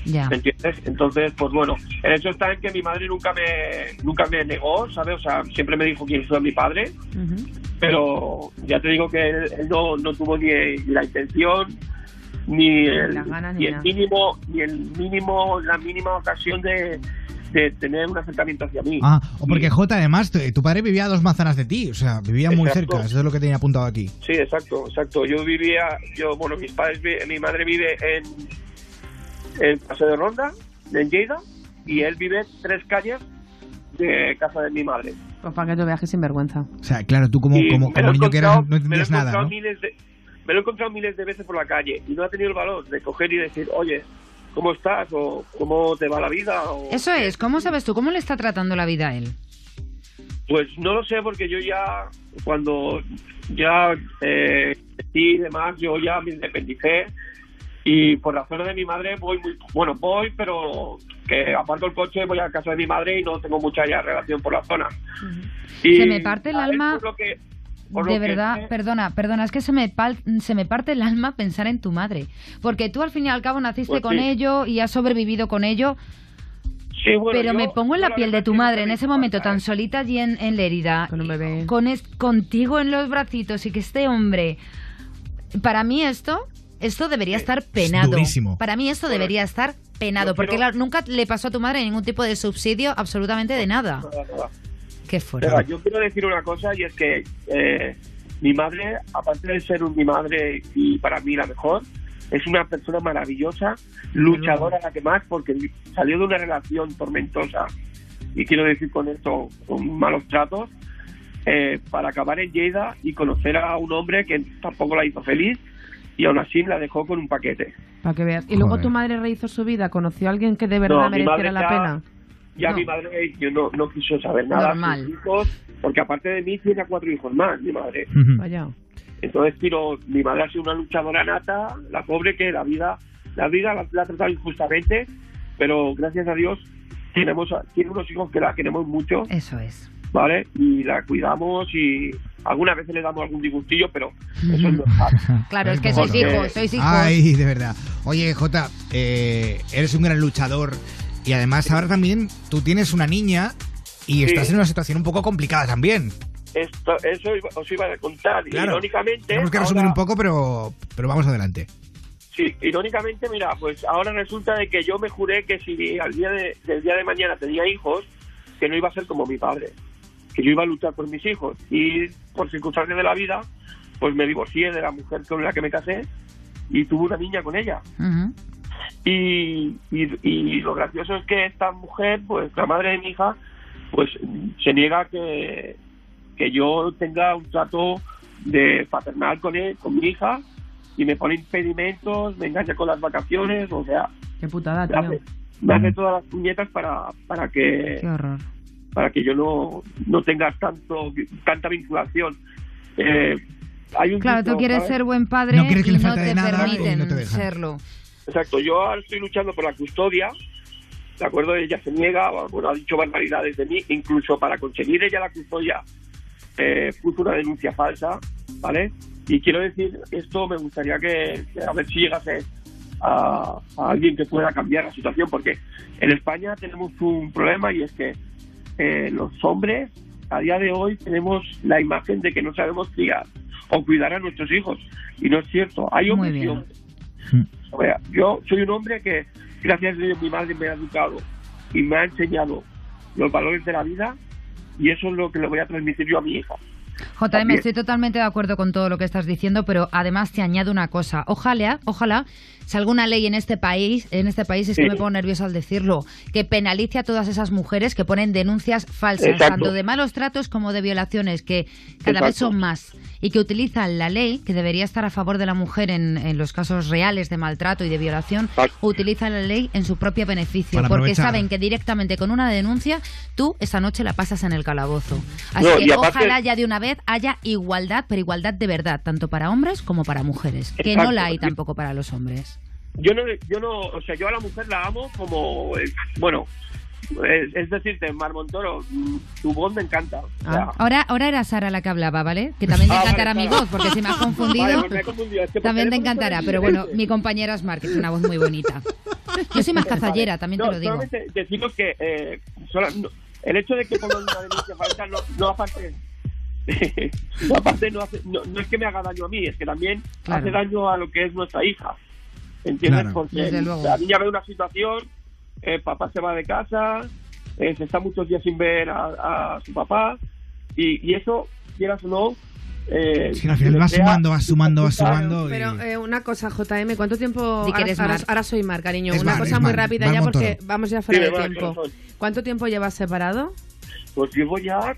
Ya. ¿Me entiendes? Entonces, pues bueno, el hecho está en que mi madre nunca me nunca me negó, ¿sabes? O sea, siempre me dijo quién fue mi padre, pero ya te digo que él, él no, no tuvo ni la intención ni el, las ganas, ni ni el mínimo ni el mínimo la mínima ocasión de, de tener un acercamiento hacia mí. Ah, o porque J, además, tu, tu padre vivía a dos manzanas de ti, o sea, vivía muy Exacto. cerca, eso es lo que tenía apuntado aquí. Sí, exacto, exacto. Yo vivía, yo, bueno, mis padres, mi madre vive en, en Paseo de Ronda, en Lleida, y él vive tres calles de casa de mi madre. Pues para que tú veas que sinvergüenza. O sea, claro, tú como, Y como, niño que eras no me lo he entendías nada, encontrado ¿no? miles de- me lo he encontrado miles de veces por la calle y no ha tenido el valor de coger y decir, oye, ¿cómo estás? o ¿cómo te va la vida? O, Eso es, ¿cómo sabes tú? ¿Cómo le está tratando la vida a él? Pues no lo sé porque yo ya, cuando ya eh, y demás, yo ya me independicé y por razones de mi madre voy muy, bueno, voy, pero que aparto el coche, voy a casa de mi madre y no tengo mucha ya relación por la zona. Y Se me parte el alma. por lo que- por lo De verdad, perdona, perdona, es que se me, pal- se me parte el alma pensar en tu madre. Porque tú al fin y al cabo naciste Pues con sí. ello y has sobrevivido con ello. Sí, bueno, pero yo- me pongo en la piel de tu madre en ese momento tan ¿eh? solita allí en, en Lérida, con es- contigo en los bracitos y que este hombre, para mí esto, esto debería estar penado. durísimo. Para mí esto debería estar penado, porque quiero- claro, nunca le pasó a tu madre ningún tipo de subsidio, absolutamente de nada. Nada, nada. Qué fuerte. Pero yo quiero decir una cosa y es que eh, mi madre, aparte de ser un- mi madre y para mí la mejor, es una persona maravillosa, luchadora la que más, porque salió de una relación tormentosa y quiero decir con esto, con malos tratos, eh, para acabar en Lleida y conocer a un hombre que tampoco la hizo feliz y aún así la dejó con un paquete. Para que veas. Y luego Joder. tu madre rehizo su vida, conoció a alguien que de verdad No, mereciera la ya- pena. Ya No. mi madre yo no, no quiso saber nada. Normal. sus hijos, porque aparte de mí tiene cuatro hijos más, mi madre. Vaya. Entonces, pero mi madre ha sido una luchadora nata, la pobre que la vida, la vida la, la ha tratado injustamente, pero gracias a Dios tenemos, tiene unos hijos que la queremos mucho, Eso es. ¿vale? Y la cuidamos y algunas veces le damos algún disgustillo, pero *laughs* eso es normal. Claro, es que sois hijos, sois hijos. Ay, de verdad. Oye, Jota, eh, eres un gran luchador y además ahora también tú tienes una niña y Sí. estás en una situación un poco complicada también. Esto, eso os iba a contar. Claro. Irónicamente, Tenemos que resumir ahora- un poco, pero, pero vamos adelante. Sí, irónicamente, mira, pues ahora resulta de que yo me juré que si al día de, del día de mañana tenía hijos, que no iba a ser como mi padre, que yo iba a luchar por mis hijos. Y por circunstancias de la vida, pues me divorcié de la mujer con la que me casé y tuve una niña con ella. Y, y, y lo gracioso es que esta mujer, pues la madre de mi hija, pues se niega a que, que yo tenga un trato de paternal con él, con mi hija, y me pone impedimentos, me engaña con las vacaciones, o sea, Qué putada, me tío. hace, me hace todas las puñetas para, para que Qué horror. Para que yo no, no tenga tanto tanta vinculación. Eh, hay un Claro, tú quieres ¿sabes? ser buen padre No quieres que y le no te de nada permiten no te dejan. serlo. Exacto, yo ahora estoy luchando por la custodia, ¿de acuerdo? Ella se niega, bueno, ha dicho barbaridades de mí, incluso para conseguir ella la custodia eh, puso una denuncia falsa, ¿vale? Y quiero decir, esto me gustaría que, que a ver si llegase a, a alguien que pueda cambiar la situación, porque en España tenemos un problema y es que eh, los hombres a día de hoy tenemos la imagen de que no sabemos criar o cuidar a nuestros hijos. Y no es cierto. Hay hombres y hombres. O sea, yo soy un hombre que, gracias a Dios, mi madre me ha educado y me ha enseñado los valores de la vida y eso es lo que le voy a transmitir yo a mi hija. JM, También. estoy totalmente de acuerdo con todo lo que estás diciendo, pero además te añado una cosa. Ojalá, ojalá salga una ley en este país, en este país, es que me pongo nerviosa al decirlo, que penalice a todas esas mujeres que ponen denuncias falsas, Exacto. tanto de malos tratos como de violaciones, que cada vez Exacto. son más, y que utilizan la ley, que debería estar a favor de la mujer en, en los casos reales de maltrato y de violación, utilizan la ley en su propio beneficio, Para porque aprovechar. saben que directamente con una denuncia tú esa noche la pasas en el calabozo. Así No, que aparte- ojalá ya de una vez haya igualdad, pero igualdad de verdad, tanto para hombres como para mujeres, que no Exacto. la hay tampoco para los hombres. Yo no, yo no, o sea, yo a la mujer la amo como, eh, bueno, es, es decirte, Mar Montoro, tu voz me encanta. O sea, Ahora, ahora era Sara la que hablaba, ¿vale? Que también te Ah, vale, encantará mi voz, porque si me has *laughs* confundido, Vale, pues me he confundido. Es que también te encantará. Pero bueno, mi compañera es Mar, que tiene una voz muy bonita. Yo soy más cazallera, también te lo digo. Solamente deciros que eh, no, el hecho de que pongan una denuncia falsa no, no aparte, *laughs* no, aparte no, hace- no, no es que me haga daño a mí, es que también Claro. hace daño a lo que es nuestra hija. ¿Entiendes? Claro. Porque la niña ve una situación, eh, papá se va de casa, eh, se está muchos días sin ver a, a su papá, y, y eso, quieras o no, eh, Es que al final le va sumando, va sumando, va sumando. y- Pero eh, una cosa, JM, ¿cuánto tiempo? Ahora, soy Mar, cariño. Es una Mar, cosa muy Mar, rápida Mar ya porque vamos ya fuera Sí, de Mar, tiempo. corazón. ¿Cuánto tiempo llevas separado? Pues llevo ya,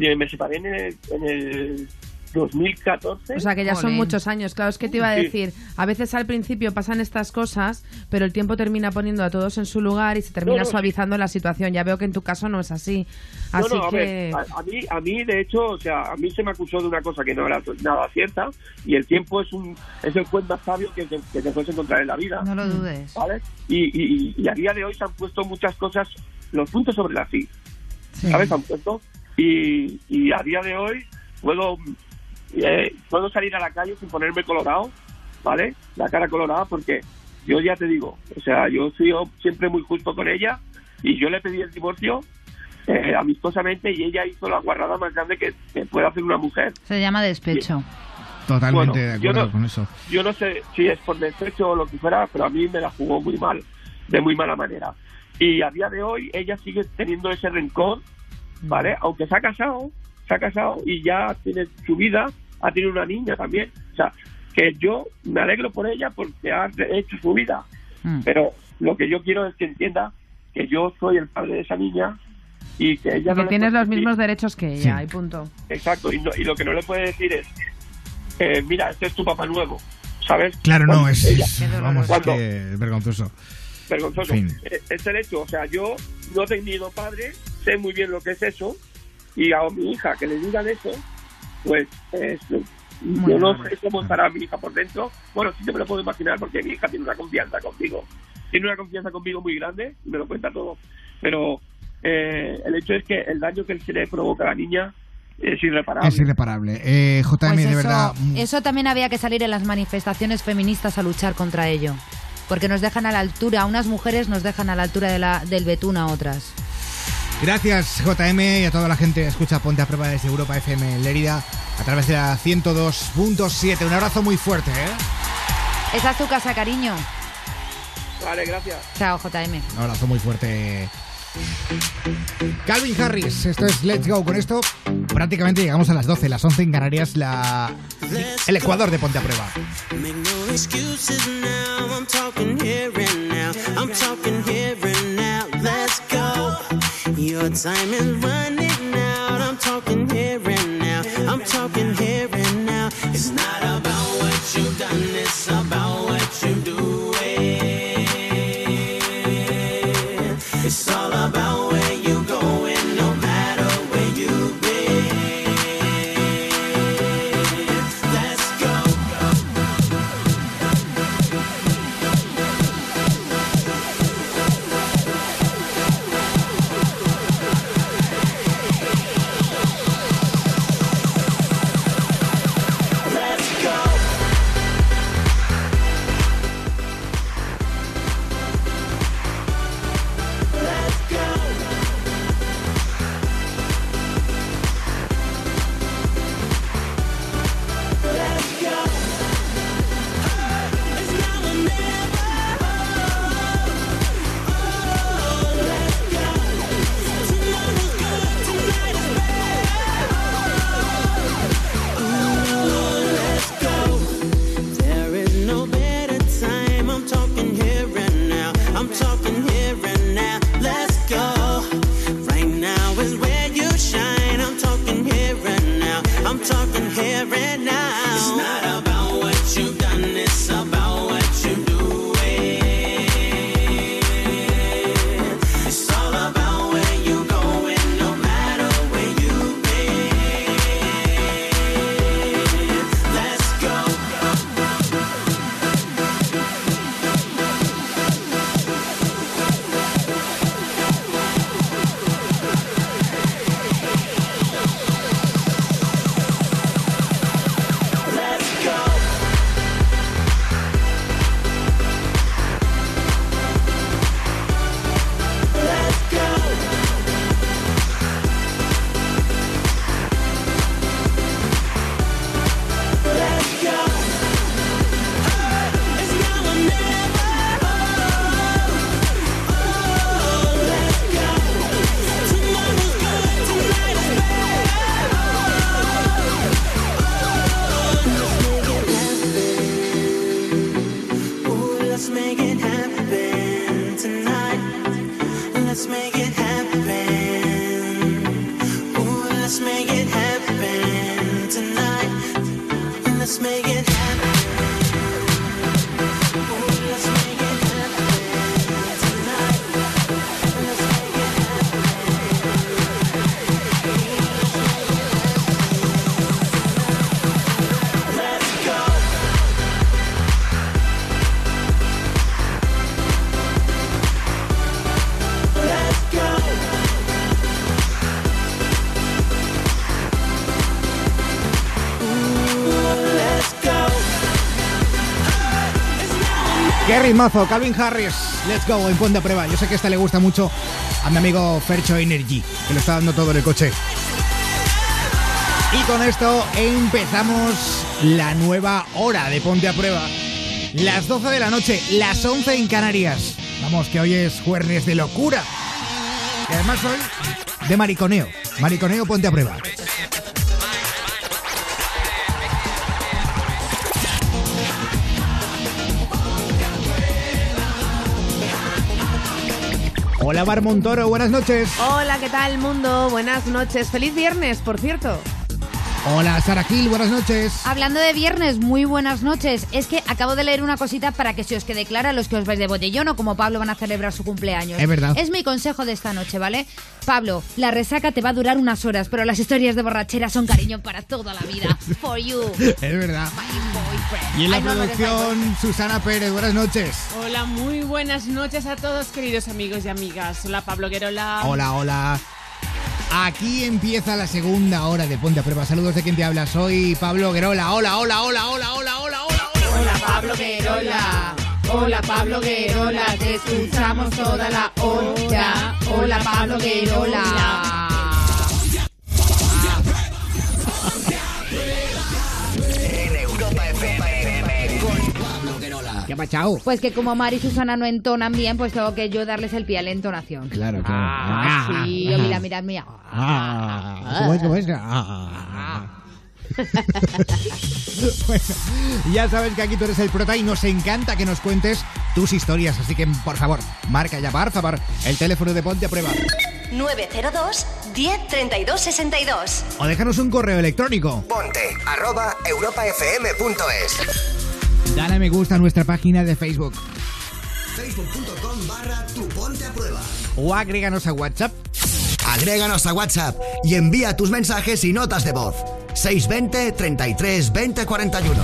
eh, me separé en el, en el 2014. O sea que ya son muchos años. Claro, es que te iba a Sí. decir, a veces al principio pasan estas cosas, pero el tiempo termina poniendo a todos en su lugar y se termina No, no, sí. suavizando la situación. Ya veo que en tu caso no es así. No, Así no, a que... ver, a, a mí, a mí, de hecho, o sea, a mí se me acusó de una cosa que no era nada cierta y el tiempo es un es el juez más sabio que te, que te puedes encontrar en la vida. No lo dudes. ¿Vale? Y, y, y a día de hoy se han puesto muchas cosas, los puntos sobre las i, Sí. ¿sabes? Se han puesto y, y a día de hoy puedo eh, puedo salir a la calle sin ponerme colorado, ¿vale? La cara colorada porque yo ya te digo, o sea, yo soy siempre muy justo con ella y yo le pedí el divorcio eh, amistosamente y ella hizo la guarrada más grande que, que puede hacer una mujer. Se llama despecho. Totalmente Bueno, de acuerdo no- con eso. Yo no sé si es por despecho o lo que fuera, pero a mí me la jugó muy mal, de muy mala manera. Y a día de hoy ella sigue teniendo ese rencor, ¿vale? Aunque se ha casado, se ha casado y ya tiene su vida, ha tenido una niña también. O sea, que yo me alegro por ella porque ha hecho su vida. Mm. Pero lo que yo quiero es que entienda que yo soy el padre de esa niña y que ella que no le tienes los decir- mismos derechos que ella, Sí. y punto. Exacto, y, no- y lo que no le puede decir es, eh, mira, este es tu papá nuevo, ¿sabes? Claro, no, es, ella- es- vamos, es que vergonzoso. vergonzoso. Fin. Eh, Es el hecho, o sea, yo no he tenido padre, sé muy bien lo que es eso, y a mi hija que le digan eso, pues es, Muy yo no sé cómo estará mi hija por dentro. Bueno, sí que me lo puedo imaginar porque mi hija tiene una confianza conmigo. Tiene una confianza conmigo muy grande me lo cuenta todo. Pero eh, el hecho es que el daño que se le provoca a la niña es irreparable. Es irreparable. Eh, JM, Pues de eso, verdad. eso también había que salir en las manifestaciones feministas a luchar contra ello. Porque nos dejan a la altura, a unas mujeres nos dejan a la altura de la, del betún a otras. Gracias, JM, y a toda la gente que escucha Ponte a Prueba desde Europa FM en Lérida a través de la 102.7. Un abrazo muy fuerte, ¿eh? Esa es tu casa, cariño. Vale, gracias. Chao, JM. Un abrazo muy fuerte. Calvin Harris, esto es Let's Go. Con esto prácticamente llegamos a las 12, las 11 en Canarias, la... el Ecuador de Ponte a Prueba. Your time is running out. I'm talking here and now. I'm talking here and now. It's not about what you've done, it's about what you're doing. It's all about Qué ritmazo, Calvin Harris. Let's go, en ponte a prueba. Yo sé que esta le gusta mucho a mi amigo Fercho Energy, que lo está dando todo en el coche. Y con esto empezamos la nueva hora de Ponte a Prueba. Las 12 de la noche, las 11 en Canarias. Vamos, que hoy es jueves de locura. Y además hoy de mariconeo. Mariconeo, ponte a prueba. Hola Bar Montoro, buenas noches. Hola, ¿qué tal mundo? Buenas noches. Feliz viernes, por cierto. Hola Sara Gil, buenas noches. Hablando de viernes, muy buenas noches. Es que acabo de leer una cosita para que se os quede clara los que os vais de botellón o como Pablo van a celebrar su cumpleaños. Es verdad. Es mi consejo de esta noche, ¿vale? Pablo, la resaca te va a durar unas horas, pero las historias de borrachera son cariño para toda la vida. For you. *laughs* Es verdad. Y en la Ay, no, no, producción, Susana Pérez, buenas noches. Hola, muy buenas noches a todos, queridos amigos y amigas. Hola, Pablo Guerola. Hola, hola. Aquí empieza la segunda hora de Ponte a Prueba. Saludos de quien te habla. Soy Pablo Guerola. Hola, hola, hola, hola, hola, hola, hola. Hola, Pablo Guerola. Hola, Pablo Guerola. Te escuchamos toda la hora. Hola, Pablo Guerola. En Europa FM con Pablo Querola. ¿Qué ha pasado? Pues que como Mari y Susana no entonan bien, pues tengo que yo darles el pie a la entonación. Claro, claro. Ah, sí, yo mira, mira, mira. Ah, ¿Cómo es? ¿Cómo es? Ah. Bueno, ya sabes que aquí tú eres el prota y nos encanta que nos cuentes tus historias. Así que, por favor, marca ya, por favor, el teléfono de Ponte a Prueba. 902 10 32 62. O déjanos un correo electrónico. Ponte arroba europafm.es. Dale a me gusta a nuestra página de Facebook. Facebook.com barra tu ponte a prueba. O agréganos a WhatsApp. Agréganos a WhatsApp y envía tus mensajes y notas de voz. 620 33 20 41.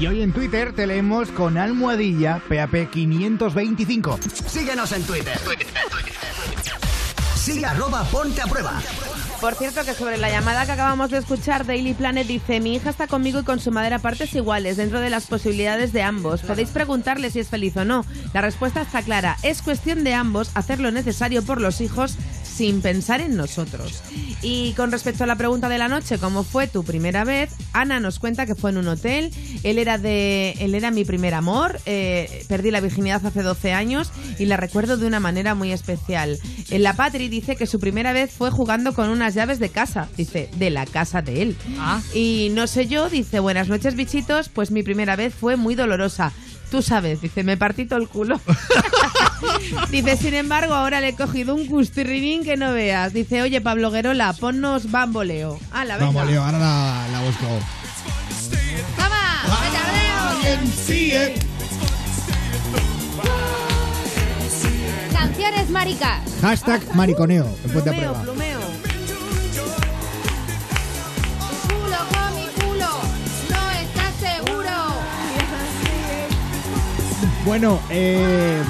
Y hoy en Twitter te leemos con almohadilla PAP 525. Síguenos en Twitter. Sigue arroba ponte a prueba. Por cierto, que sobre la llamada que acabamos de escuchar, Daily Planet dice: Mi hija está conmigo y con su madre a partes iguales, dentro de las posibilidades de ambos. Podéis preguntarle si es feliz o no. La respuesta está clara: es cuestión de ambos hacer lo necesario por los hijos sin pensar en nosotros. Y con respecto a la pregunta de la noche, ¿cómo fue tu primera vez? Ana nos cuenta que fue en un hotel. Él era de, él era mi primer amor. eh, perdí la virginidad hace 12 años y la recuerdo de una manera muy especial. En la Patri dice que su primera vez fue jugando con unas llaves de casa. Dice de la casa de él. Y no sé yo. Dice buenas noches bichitos. Pues mi primera vez fue muy dolorosa. Tú sabes, dice, me partí todo el culo. *laughs* dice, sin embargo, ahora le he cogido un custirrinín que no veas. Dice, oye, Pablo Guerola, ponnos bamboleo. Ah, la venga. Vamos, Leo, ahora la, la busco. Canciones maricas. Hashtag mariconeo. en Plumeo, plumeo. Bueno, eh,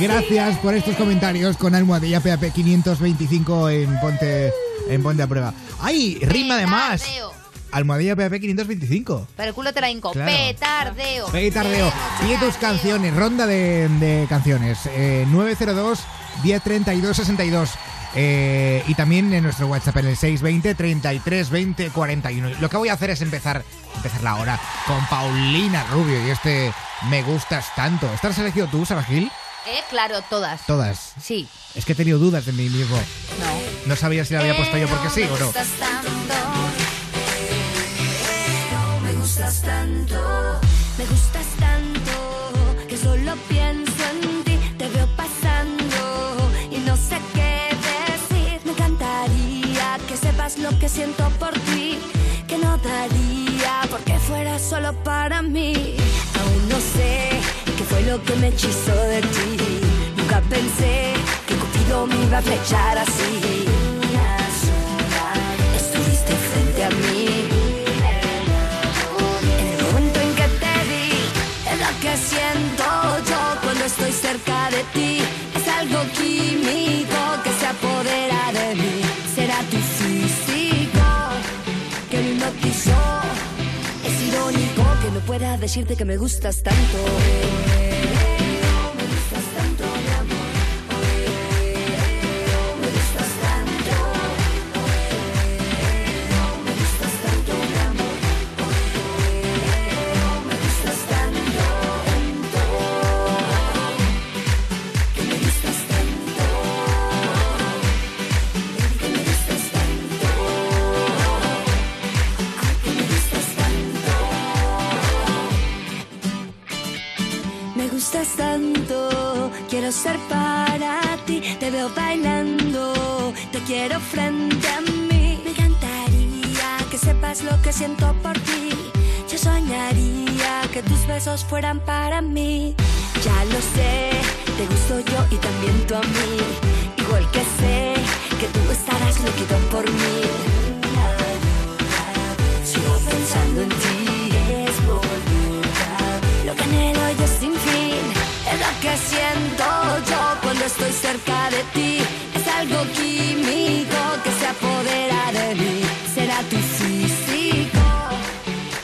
gracias por estos comentarios con almohadilla PAP 525 en Ponte, en Ponte a Prueba. ¡Ay! Rima de más. Petardeo. Almohadilla PAP 525. Pero el culo te la hinco. Claro. Petardeo. Ve y tardeo. Pide tus canciones, ronda de, de canciones. Eh, 902 1032 62. Eh, y también en nuestro WhatsApp en el 620 33 20 41. Lo que voy a hacer es empezar, empezar la hora con Paulina Rubio y este Me gustas tanto. ¿Estás elegido tú, Sara Gil? Eh, claro, todas. Todas. Sí. Es que he tenido dudas de mí mismo. No. No sabía si la había puesto yo porque sí o no. gustas tanto. Me gustas tanto. Me gustas tanto. Que solo pienso en ti. Te veo pasando. Y no sé qué decir. Me encantaría que sepas lo que siento por ti. Que no daría porque fuera solo para mí. No sé qué fue lo que me hechizó de ti. Nunca pensé que Cupido me iba a flechar así. Estuviste frente a mí. En el momento en que te vi, es lo que siento yo cuando estoy cerca de ti. Es algo químico pueda decirte que me gustas tanto. Tanto, quiero ser para ti. Te veo bailando, te quiero frente a mí. Me encantaría que sepas lo que siento por ti. Yo soñaría que tus besos fueran para mí. Ya lo sé, te gusto yo y también tú a mí. Igual que sé que tú estarás loquito por mí. Sigo pensando en ti. Es. Lo que anhelo yo lo que siento yo cuando estoy cerca de ti. Es algo químico que se apodera de mí. Será tu físico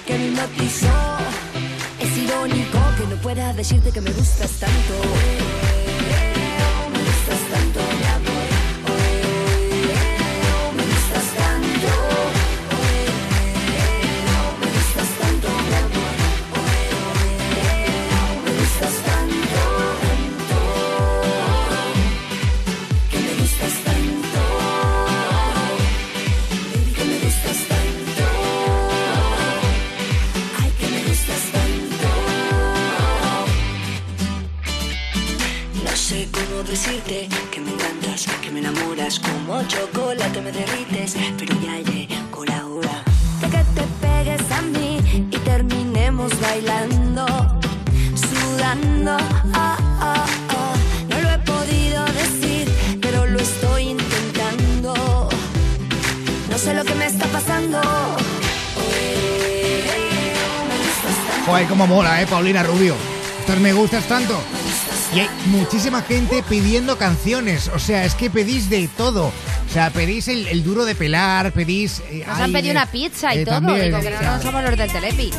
que me hipnotizó. Es irónico que no pueda decirte que me gustas tanto. Decirte que me encantas, que me enamoras como chocolate me derrites, pero ya llegó la hora de que te pegues a mí y terminemos bailando, sudando. ah, ah, ah. No lo he podido decir, pero lo estoy intentando. No sé lo que me está pasando. Joder, cómo mola, eh, Paulina Rubio. Estos me gustas tanto. Y hay muchísima gente pidiendo canciones. O sea, es que pedís de todo. O sea, pedís el, el duro de pelar, pedís. eh, Nos han pedido una pizza y eh, todo. también, Digo que no, no somos los del Telepi.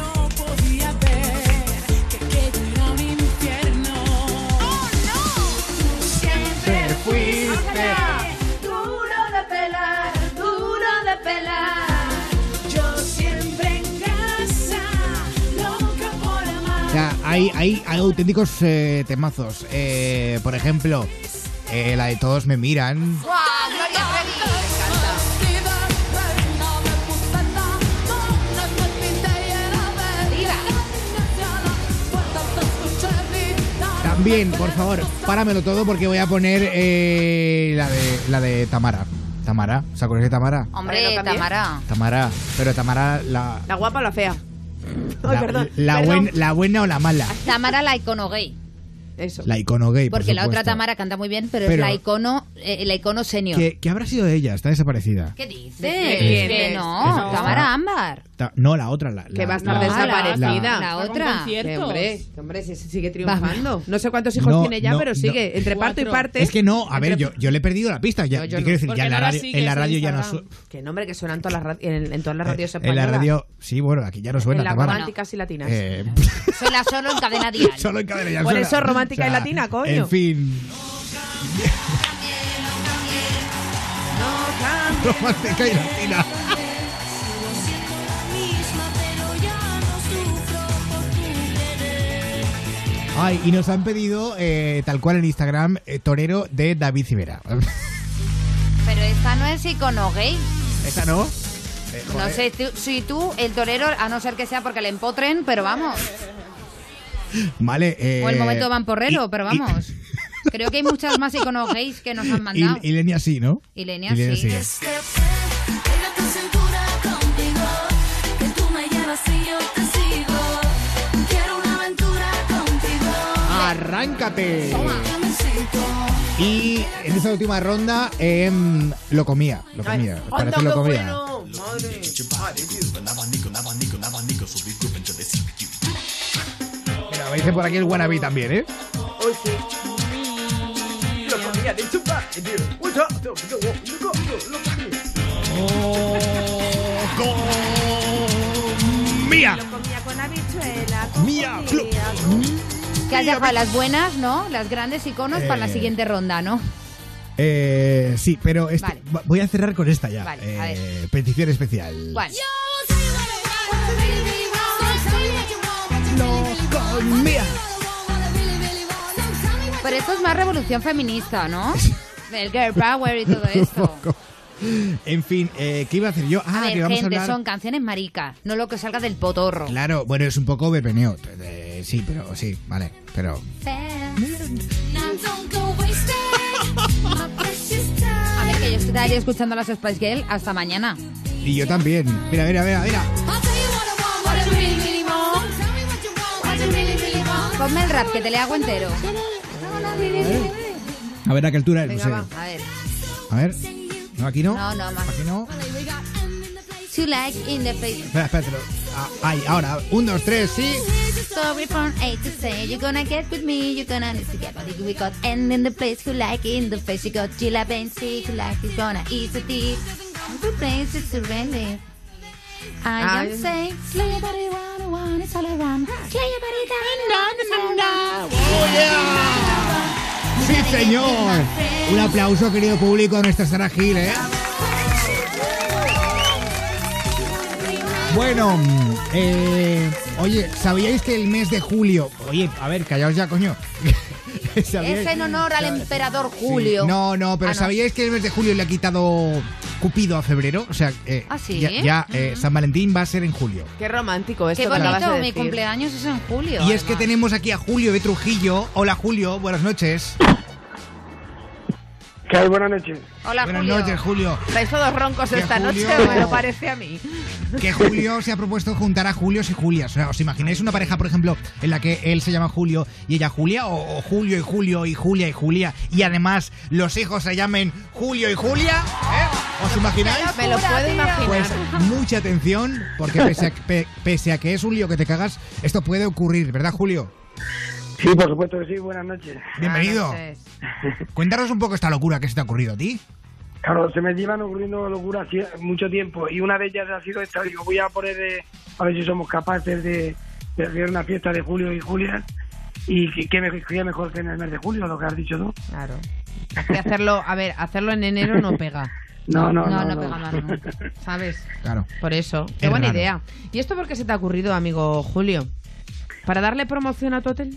Hay, hay, hay auténticos eh, temazos. Eh, por ejemplo, eh, la de Todos me miran. ¡Guau! Gloria Trevi. Me encanta. También, por favor, páramelo todo porque voy a poner eh, la, de, la de Tamara. Tamara, ¿os acordáis de Tamara? Hombre. Tamara. Tamara, pero Tamara la, ¿La guapa o la fea? Ay, la, perdón. la perdón. buen- la buena o la mala. Tamara la icono gay. Eso. La icono gay, por Porque la otra. Tamara canta muy bien, pero, Pero- es la icono, eh, la icono senior. ¿Qué, qué habrá sido de ella? Está desaparecida. ¿Qué dices? ¿De quién Que es? no, Es- Tamara Ámbar. Ta- No, la otra. La, Que va a estar la- desaparecida. La otra. Que, hombre, que, hombre, si- si sigue triunfando. No sé cuántos hijos No, tiene ya, no, pero no. sigue. Entre parto y parte. Es que no, a ver, yo, yo le he perdido la pista. Ya, No, yo no. quiero decir, ¿Por ya en la no radio, sigues en la en radio ya no Instagram? su- Que nombre, que suenan todas las ra- en, en todas las radios En españolas. la radio, sí, bueno, aquí ya no suena. En las románticas y latinas. Eh, Suena solo en cadena dial. *laughs* solo en cadena ya Por suena. eso romántica O sea, y latina, coño. En fin. romántica y latina. Ay, y nos han pedido, eh, tal cual en Instagram, eh, torero de David Civera. Pero esta no es icono gay. ¿Esa no? Eh, No joder. sé tú- si tú, el torero, a no ser que sea porque le empotren, pero vamos. Vale. eh, O el momento van porrero, y- pero y- vamos. Creo que hay muchas más iconos gays que nos han *laughs* mandado. Y, y Lenia sí, ¿no? Y Lenia sí. Pega tu cintura contigo, que tú me llevas y yo te sigo. Quiero una aventura contigo. ¡Arráncate! Y en esta última ronda em, lo comía. Lo comía. ¿Os ¡Anda, parece lo comía? bueno! Madre. Me dice por aquí el wannabe también, ¿eh? Hoy sí. Lo comía de chupa. ¡Mía! Lo comía con una bichuela. Mía. Que has dejado las buenas, ¿no? Las grandes iconos para la Eh. siguiente ronda, ¿no? Eh, sí, pero este- Vale. va- voy a cerrar con esta ya. Vale, a Eh, petición especial. ¿Cuál? Mía. Pero esto es más revolución feminista, ¿no? *laughs* El girl power y todo *laughs* esto. En fin, eh, ¿qué iba a hacer yo? Ah, a ver, que vamos gente, a hablar. son canciones maricas, no lo que salga del potorro. Claro, bueno, es un poco bepeneo. Eh, sí, pero sí, vale. Pero. A ver, que yo estaría escuchando las Spice Girls hasta mañana. Y yo también. Mira, mira, mira, mira. Ponme el rap, que te le hago entero. A ver a qué altura es. Venga, no va, a ver. A ver. No, aquí no. No, no, más. Aquí no. To like in the face. Espera, espera. ah, ahí, ahora. Un, dos, tres, sí. Story from A to Z. You're gonna get with me, you're gonna need to get body we got and in the place who like in the face. You got Gila Bensi, who like is gonna ease the deep. The place to really. I Ah, am es- saying, slay your body one one, it's all around. Slay your body down, down, down, down. Sí, señor. Un aplauso, querido público, a nuestra Sara Gil, ¿eh? Bueno, eh, oye, ¿sabíais que el mes de julio... Oye, a ver, callaos ya, coño. *laughs* ¿Sabíais- Es en honor al emperador Julio. No, no, pero Ah, no. ¿sabíais que el mes de julio le ha quitado Cupido a febrero? O sea, eh, ¿Ah, sí? ya, ya, eh, San Valentín va a ser en julio. Qué romántico esto Qué bonito, mi cumpleaños es en julio. Y es que tenemos aquí a Julio de Trujillo. Hola, Julio, buenas noches. *laughs* ¿Qué hay? Buenas noches. Hola, buenas Julio. noches, Julio. ¿Estáis todos roncos esta Julio- noche? Me lo parece a mí. que Julio se ha propuesto juntar a Julios y Julias. O sea, ¿os imagináis una pareja, por ejemplo, en la que él se llama Julio y ella Julia? O, o Julio y Julio y Julia y Julia. Y además los hijos se llamen Julio y Julia. ¿eh? ¿Os imagináis? Me lo puedo imaginar. Pues mucha atención, porque pese a, *laughs* pe- pese a que es un lío que te cagas, esto puede ocurrir, ¿verdad, Julio? Sí, por supuesto que sí. Buenas noches. Bienvenido. *laughs* Cuéntanos un poco esta locura que se te ha ocurrido a ti. Claro, se me llevan ocurriendo locuras mucho tiempo y una de ellas ha sido esta. Digo, voy a poner de, a ver si somos capaces de, de hacer una fiesta de Julio y Julia. Y que, que me- que mejor que en el mes de julio, lo que has dicho tú. Claro. Que hacerlo, a ver, hacerlo en enero no pega. *laughs* No, no, No, no. no pega no. *laughs* ¿Sabes? Claro. Por eso. Qué Es buena raro. idea. ¿Y esto por qué se te ha ocurrido, amigo Julio? ¿Para darle promoción a tu hotel?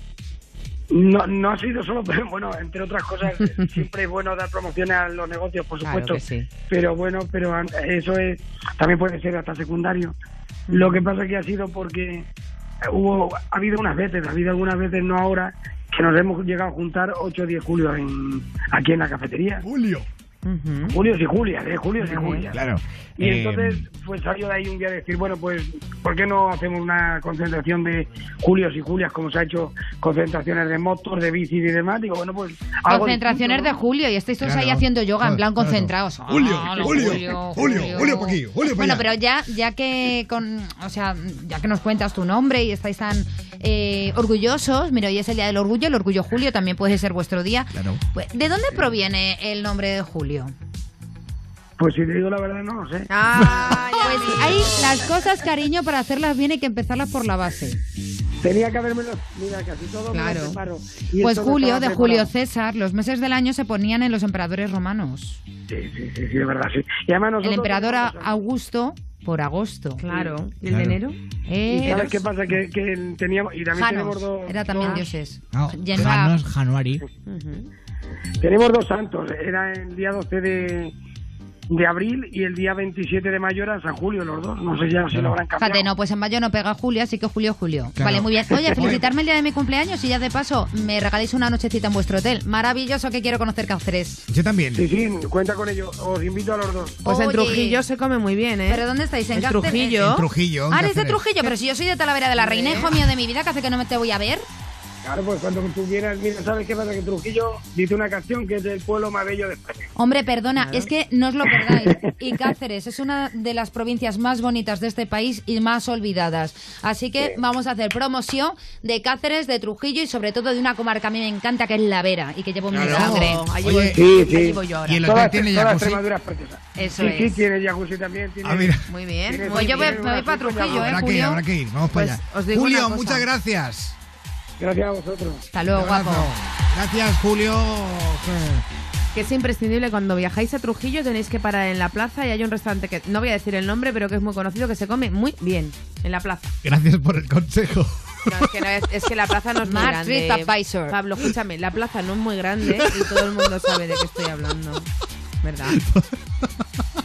No, no ha sido solo, *laughs* pero bueno, entre otras cosas, *laughs* siempre es bueno dar promociones a los negocios, por Claro supuesto. que sí. Pero bueno, pero eso es también puede ser hasta secundario. Lo que pasa que ha sido porque hubo, ha habido unas veces, ha habido algunas veces, no ahora, que nos hemos llegado a juntar 8 o 10 Julio en, aquí en la cafetería. Julio. Julios y Julias, ¿eh? Julios y Julias. Claro. Y Eh, entonces, pues salió de ahí un día de decir, bueno, pues, ¿por qué no hacemos una concentración de Julios y Julias, como se ha hecho concentraciones de motos, de bicis y demás? Digo, bueno, pues... Concentraciones de distinto, ¿no? Julio y estáis todos Claro. ahí haciendo yoga en plan Claro. concentrados. Julio, Ah, Julio, Julio, Julio pa' aquí, Julio pa' Bueno, pero ya, ya que con, o sea, ya que nos cuentas tu nombre y estáis tan eh, orgullosos, mira, hoy es el día del orgullo, el orgullo Julio también puede ser vuestro día. Claro. Pues, ¿De dónde proviene el nombre de Julio? Pues si te digo la verdad, no lo sé. *laughs* Pues hay las cosas, cariño, para hacerlas bien hay que empezarlas por la base. Tenía que haberme Mira, casi todo me Claro. lo preparo. Y Pues esto Julio, de Julio. César, los meses del año se ponían en los emperadores romanos. Sí, sí, sí, sí, de verdad, sí. Y además nosotros... El emperador a- Augusto por agosto. Claro. ¿Y el Claro. de enero? ¿Y sabes qué pasa? Que, que teníamos... Y también Janos, tenemos dos... era también dos- dioses. No, Yenra. Janos, Januari. Tenemos dos santos. Era el día 12 de, de abril y el día 27 de mayo era San Julio, los dos. No sé ya si lo habrán cambiado. Fíjate, no, pues en mayo no pega Julio, así que Julio, Julio. Claro. Vale, muy bien. Oye, *laughs* felicitarme el día de mi cumpleaños y ya de paso me regaléis una nochecita en vuestro hotel. Maravilloso que quiero conocer Cáceres. Yo también. Sí, sí, cuenta con ello. Os invito a los dos. Pues en. Trujillo se come muy bien, ¿eh? ¿Pero dónde estáis? ¿En, En Cáceres? Trujillo. En Trujillo. Ah, eres de. Trujillo, pero si yo soy de Talavera de la Reina, hijo mío de mi vida, que hace que no me te voy a ver. Claro, pues cuando tú quieras, mira, ¿sabes qué pasa? Que Trujillo dice una canción que es del pueblo más bello de España. Hombre, perdona, es que no os lo perdáis. *laughs* Y Cáceres es una de las provincias más bonitas de este país y más olvidadas. Así que vamos a hacer promoción de Cáceres, de Trujillo y sobre todo de una comarca que a mí me encanta, que es La Vera, y que llevo mi Claro. sangre. Allí voy- Sí, sí. allí voy yo ahora. ¿Y el hotel tiene jacuzzi? Extremadura es. Eso sí, sí, es. tiene jacuzzi también. Tiene, Ah, mira. Muy bien. tiene- Pues yo me, voy para Trujillo, ¿eh, Habrá que ir, Julio? habrá que ir. Vamos Pues para allá. Julio, muchas gracias. Gracias a vosotros. Hasta luego, guapo. Gracias, Julio. Que es imprescindible cuando viajáis a Trujillo tenéis que parar en la plaza y hay un restaurante que no voy a decir el nombre pero que es muy conocido que se come muy bien en la plaza. Gracias por el consejo. No, es que, no es, es que la plaza no es muy Mark grande. TripAdvisor. Pablo, escúchame, la plaza no es muy grande y todo el mundo sabe de qué estoy hablando. ¿Verdad? *laughs*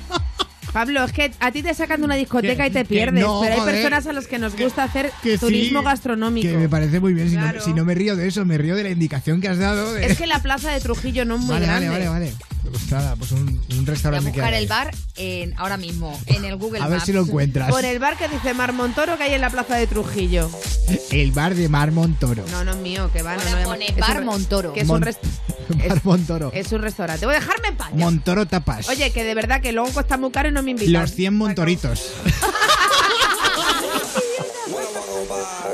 Pablo, es que a ti te sacan de una discoteca y te pierdes, no, pero hay joder. personas a las que nos gusta hacer Que turismo gastronómico. Que me parece muy bien. Si, no, si no me río de eso, me río de la indicación que has dado. de- Es que la plaza de Trujillo no es muy vale, grande. vale, vale, vale. Pues nada, pues un, un Voy a restaurante que buscar el bar en, ahora mismo, en el Google A ver Maps. si lo encuentras. Por el bar que dice Mar Montoro que hay en la plaza de Trujillo. El bar de Mar Montoro. No, no es mío, que va, Ahora no pone es un Bar Montoro. Que es Mon- un, *laughs* Mar Montoro. es un restaurante. Voy a dejarme en paz. Montoro Tapas. Oye, que de verdad que luego cuesta muy caro y no me invitan. Los 100 Montoritos. *laughs*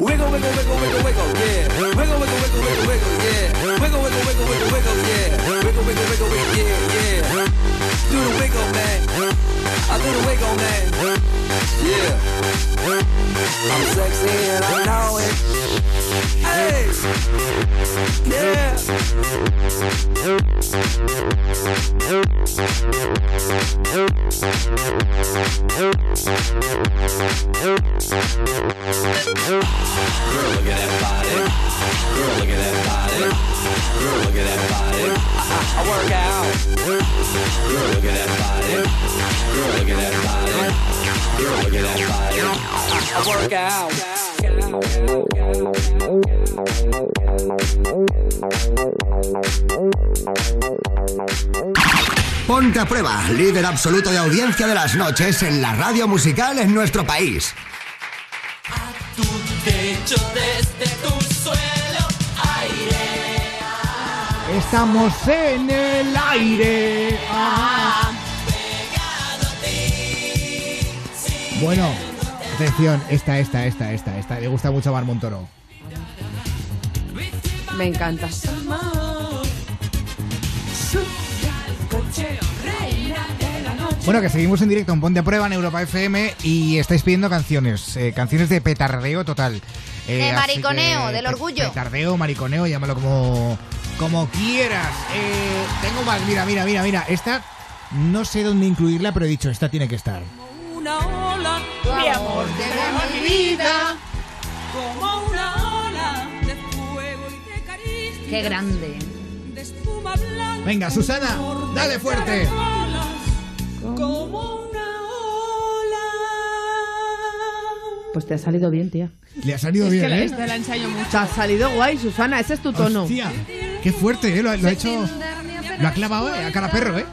Wiggle, wiggle, wiggle, wiggle, wiggle, yeah. Wiggle, wiggle, wiggle, wiggle, wiggle, yeah. Wiggle, wiggle, wiggle, wiggle, wiggle, yeah. Wiggle, wiggle, wiggle, wiggle, yeah, yeah. Do the wiggle, man. I do the wiggle, man. Yeah. I'm sexy and I know it. Hey. Yeah. Girl, look at that body. Girl, look at that body. Ponte a prueba, líder absoluto de audiencia de las noches en la radio musical en nuestro país. Estamos en el aire. Ah. Bueno, atención, esta, esta, esta, esta, esta. Le gusta mucho a Mar Montoro. Me encanta. Bueno, que seguimos en directo en Ponte a Prueba en Europa FM y estáis pidiendo canciones, eh, canciones de petardeo total. Eh, De mariconeo, que del orgullo. Petardeo, mariconeo, llámalo como, como quieras. Eh, tengo más, mira, mira, mira, mira. Esta no sé dónde incluirla, pero he dicho, esta tiene que estar. Una ola, mi amor, llega a mi vida. Como una ola de fuego y de caricia. Qué grande. De espuma blanca. Venga, Susana, dale fuerte. Como una ola. Pues te ha salido bien, tía. Le ha salido Es bien, que la- ¿eh? esta la ensayo mucho. Te ha salido guay, Susana. Ese es tu tono. Hostia, qué fuerte, ¿eh? Lo, ha- lo ha hecho. Lo ha clavado eh, a cara perro, ¿eh?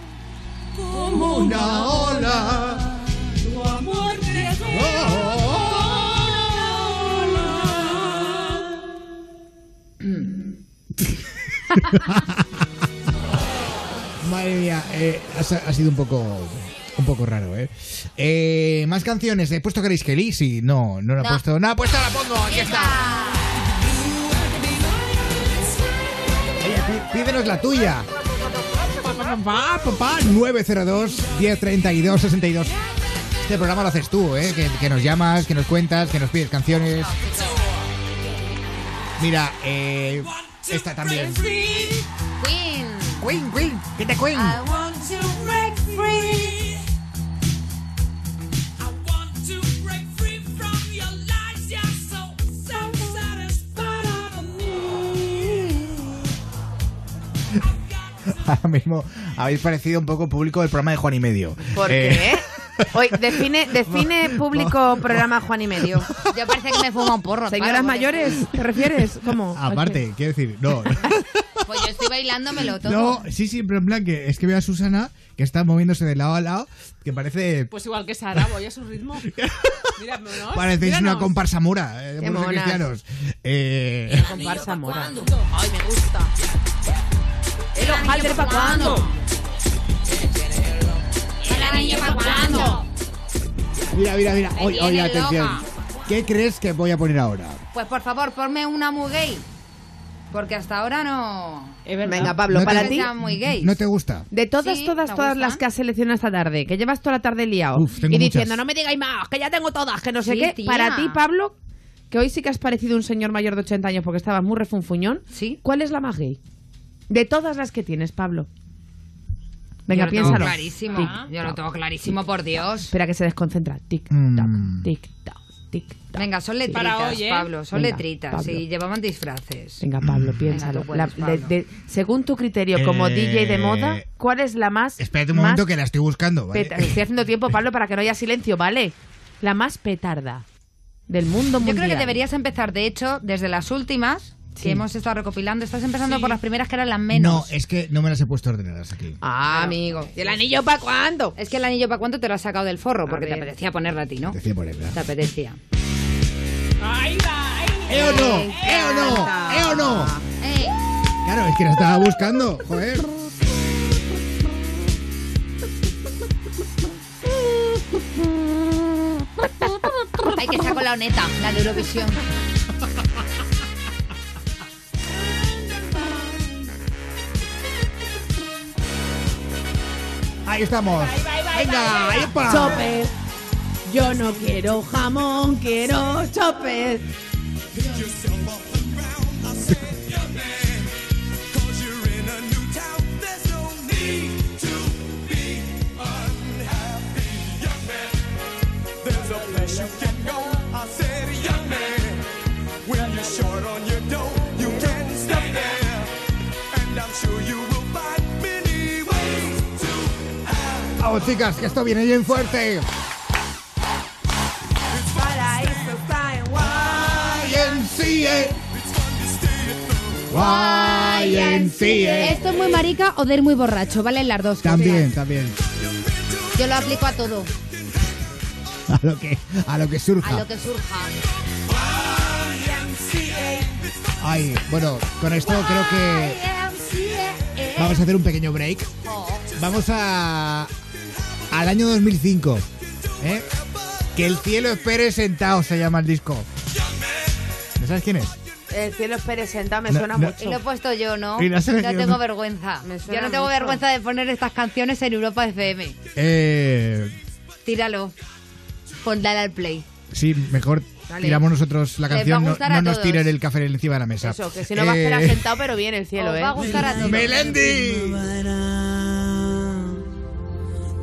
Como una ola. Tu amor llegó. *laughs* Madre mía, eh, ha, ha sido un poco. Un poco raro, ¿eh? Eh, Más canciones. ¿He puesto Grace Kelly? Sí, no, no la he No. puesto. No, he puesto, la pongo. Aquí está. Pídenos la tuya. Papá, papá, 902 1032 62. Este programa lo haces tú, ¿eh? Que, que nos llamas, que nos cuentas, que nos pides canciones. Mira, eh, esta también. Queen. Queen, Queen, que te Queen. I want to break free. *laughs* Ahora mismo habéis parecido un poco público del programa de Juan y Medio. ¿Por Eh, qué? *laughs* Oye, define, define público programa Juan y Medio. *laughs* Yo parece que me fumo un porro. ¿Señoras claro, mayores? ¿Te refieres? ¿Cómo? Aparte, quiero decir, no. Pues yo estoy bailándomelo todo. No, sí, sí, pero en plan que es que veo a Susana que está moviéndose de lado a lado, que parece. Pues igual que Sara, voy a su ritmo. Mira, ¿no? Parecéis una Míranos. comparsa mora eh, de Qué músicos monas. cristianos. Eh, Comparsa mora. Ay, me gusta. ¿El hojaldre para cuándo? El anillo para cuándo. mira, mira, mira. Oye, oye, atención. loca. ¿Qué crees que voy a poner ahora? Pues por favor, ponme una muy gay. Porque hasta ahora no. Venga, Pablo, No te- para ti. Está muy gay. ¿No te gusta? De todas, Sí, todas, todas las que has seleccionado esta tarde, que llevas toda la tarde liado Uf, tengo y muchas. diciendo, no me digáis más, que ya tengo todas, que no sé Sí, qué. tía. Para ti, Pablo, que hoy sí que has parecido un señor mayor de 80 años porque estabas muy refunfuñón, ¿Sí? ¿cuál es la más gay? De todas las que tienes, Pablo. Venga, Yo lo tengo piénsalo. clarísimo. Tic, Yo lo tengo clarísimo, por Dios. Espera que se desconcentra. Tic, Mm. tac, tic, tac, tic, tac. Venga, son letritas, Para hoy, ¿eh? Pablo. Son Venga, letritas. Pablo. Sí, llevaban disfraces. Venga, Pablo, piénsalo. tú puedes, La- de- Pablo. de- según tu criterio, como Eh, DJ de moda, ¿cuál es la más. Espérate un más momento que la estoy buscando. ¿vale? peta- Estoy haciendo tiempo, Pablo, para que no haya silencio, ¿vale? La más petarda del mundo Yo mundial. creo que deberías empezar, de hecho, desde las últimas que hemos estado recopilando. Estás empezando por las primeras que eran las No, menos. es que no me las he puesto ordenadas aquí. Ah, amigo. ¿Y el anillo para cuándo? Es que el anillo para cuánto te lo has sacado del forro, porque te apetecía ponerla a ti, ¿no? Decía ponerla. Te apetecía. Ahí va, ahí ¿Eh o no? ¿Eh o no? ¿Eh o no? ¡Eh! Claro, es que la estaba buscando. Joder. Hay que sacar la honeta, la de Eurovisión. Ahí estamos. Venga, ahí pa. Chopper. Yo no quiero jamón, quiero chopper. Vamos, chicas, que esto viene bien fuerte. Esto es muy marica o de ir muy borracho, valen las dos cosas. También, también. Yo lo aplico a todo, A lo que, a lo que surja. a lo que surja. Ay, bueno, con esto creo que vamos a hacer un pequeño break. Vamos a al año 2005, ¿eh? Que el cielo espere sentado se llama el disco. ¿No sabes quién es? El cielo Pérez sentado me No, suena no. Y mucho. lo he puesto yo, ¿no? Y No tengo vergüenza. Yo no tengo mucho. vergüenza de poner estas canciones en Europa FM. Eh, Tíralo. Pon dale al play. sí, mejor Vale. tiramos nosotros la canción, no, nos tiren el café encima de la mesa. Eso, que si no va a Eh, esperar sentado, pero bien el cielo, Os ¿eh? va a gustar a todos. ¡Melendi!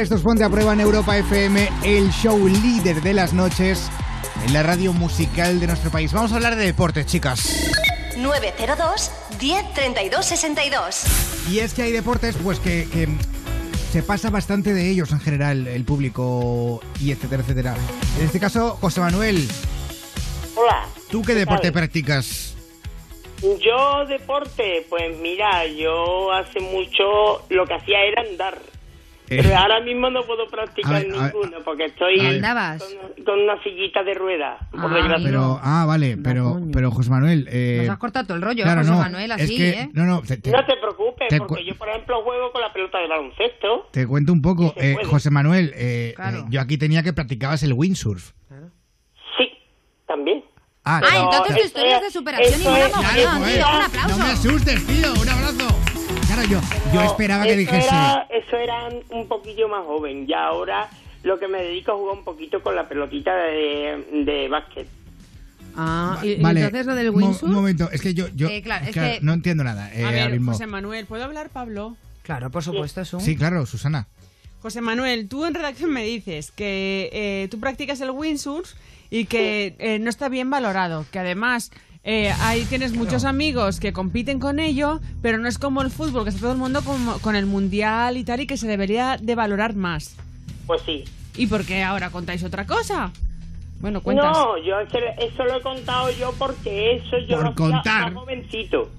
Hola, esto es Ponte a Prueba en Europa FM, el show líder de las noches en la radio musical de nuestro país. Vamos a hablar de deportes, chicas. 902 10 32 62. Y es que hay deportes, pues que, que se pasa bastante de ellos en general, el público y etcétera, etcétera. En este caso, José Manuel, Hola. ¿tú qué ¿Qué deporte tal? practicas? Yo deporte, pues mira, yo hace mucho lo que hacía era andar. Eh. Pero ahora mismo no puedo practicar ver, ver. ninguno porque estoy. ¿Andabas? Con, con una sillita de ruedas. Ah. Pero, ah, vale, pero, pero José Manuel. eh, Nos has cortado todo el rollo, claro, José no, Manuel, es así, que- ¿eh? No, no, te, te- No te preocupes, te porque yo, por ejemplo, juego con la pelota de baloncesto. te cuento un poco. Sí eh. José Manuel, eh, Claro. eh, yo aquí tenía que practicabas el windsurf. También. Ah, Ah, entonces tu historia es de es- superación y eso mola es- mogollón, eso tío. es- Un aplauso. No me asustes, tío, un abrazo. Claro, yo, yo esperaba que dijese. Era, eso era un poquillo más joven. Y ahora lo que me dedico a jugar un poquito con la pelotita de, de básquet. Ah, ¿y, y Vale, entonces lo del un mo- windsurf? Un momento, es que yo, yo Eh, claro, es claro, que- no entiendo nada. eh, A ver, mismo. José Manuel, ¿puedo hablar, Pablo? Claro, por supuesto, es un... Sí, claro, Susana. José Manuel, tú en redacción me dices que eh, tú practicas el windsurf y que eh, no está bien valorado, que además eh, ahí tienes muchos amigos que compiten con ello, pero no es como el fútbol, que está todo el mundo como- con el mundial y tal, y que se debería de valorar más. Pues sí. ¿Y por qué ahora contáis otra cosa? Bueno, cuentas. No, yo eso lo he contado yo porque eso yo Por lo contar. más jovencito.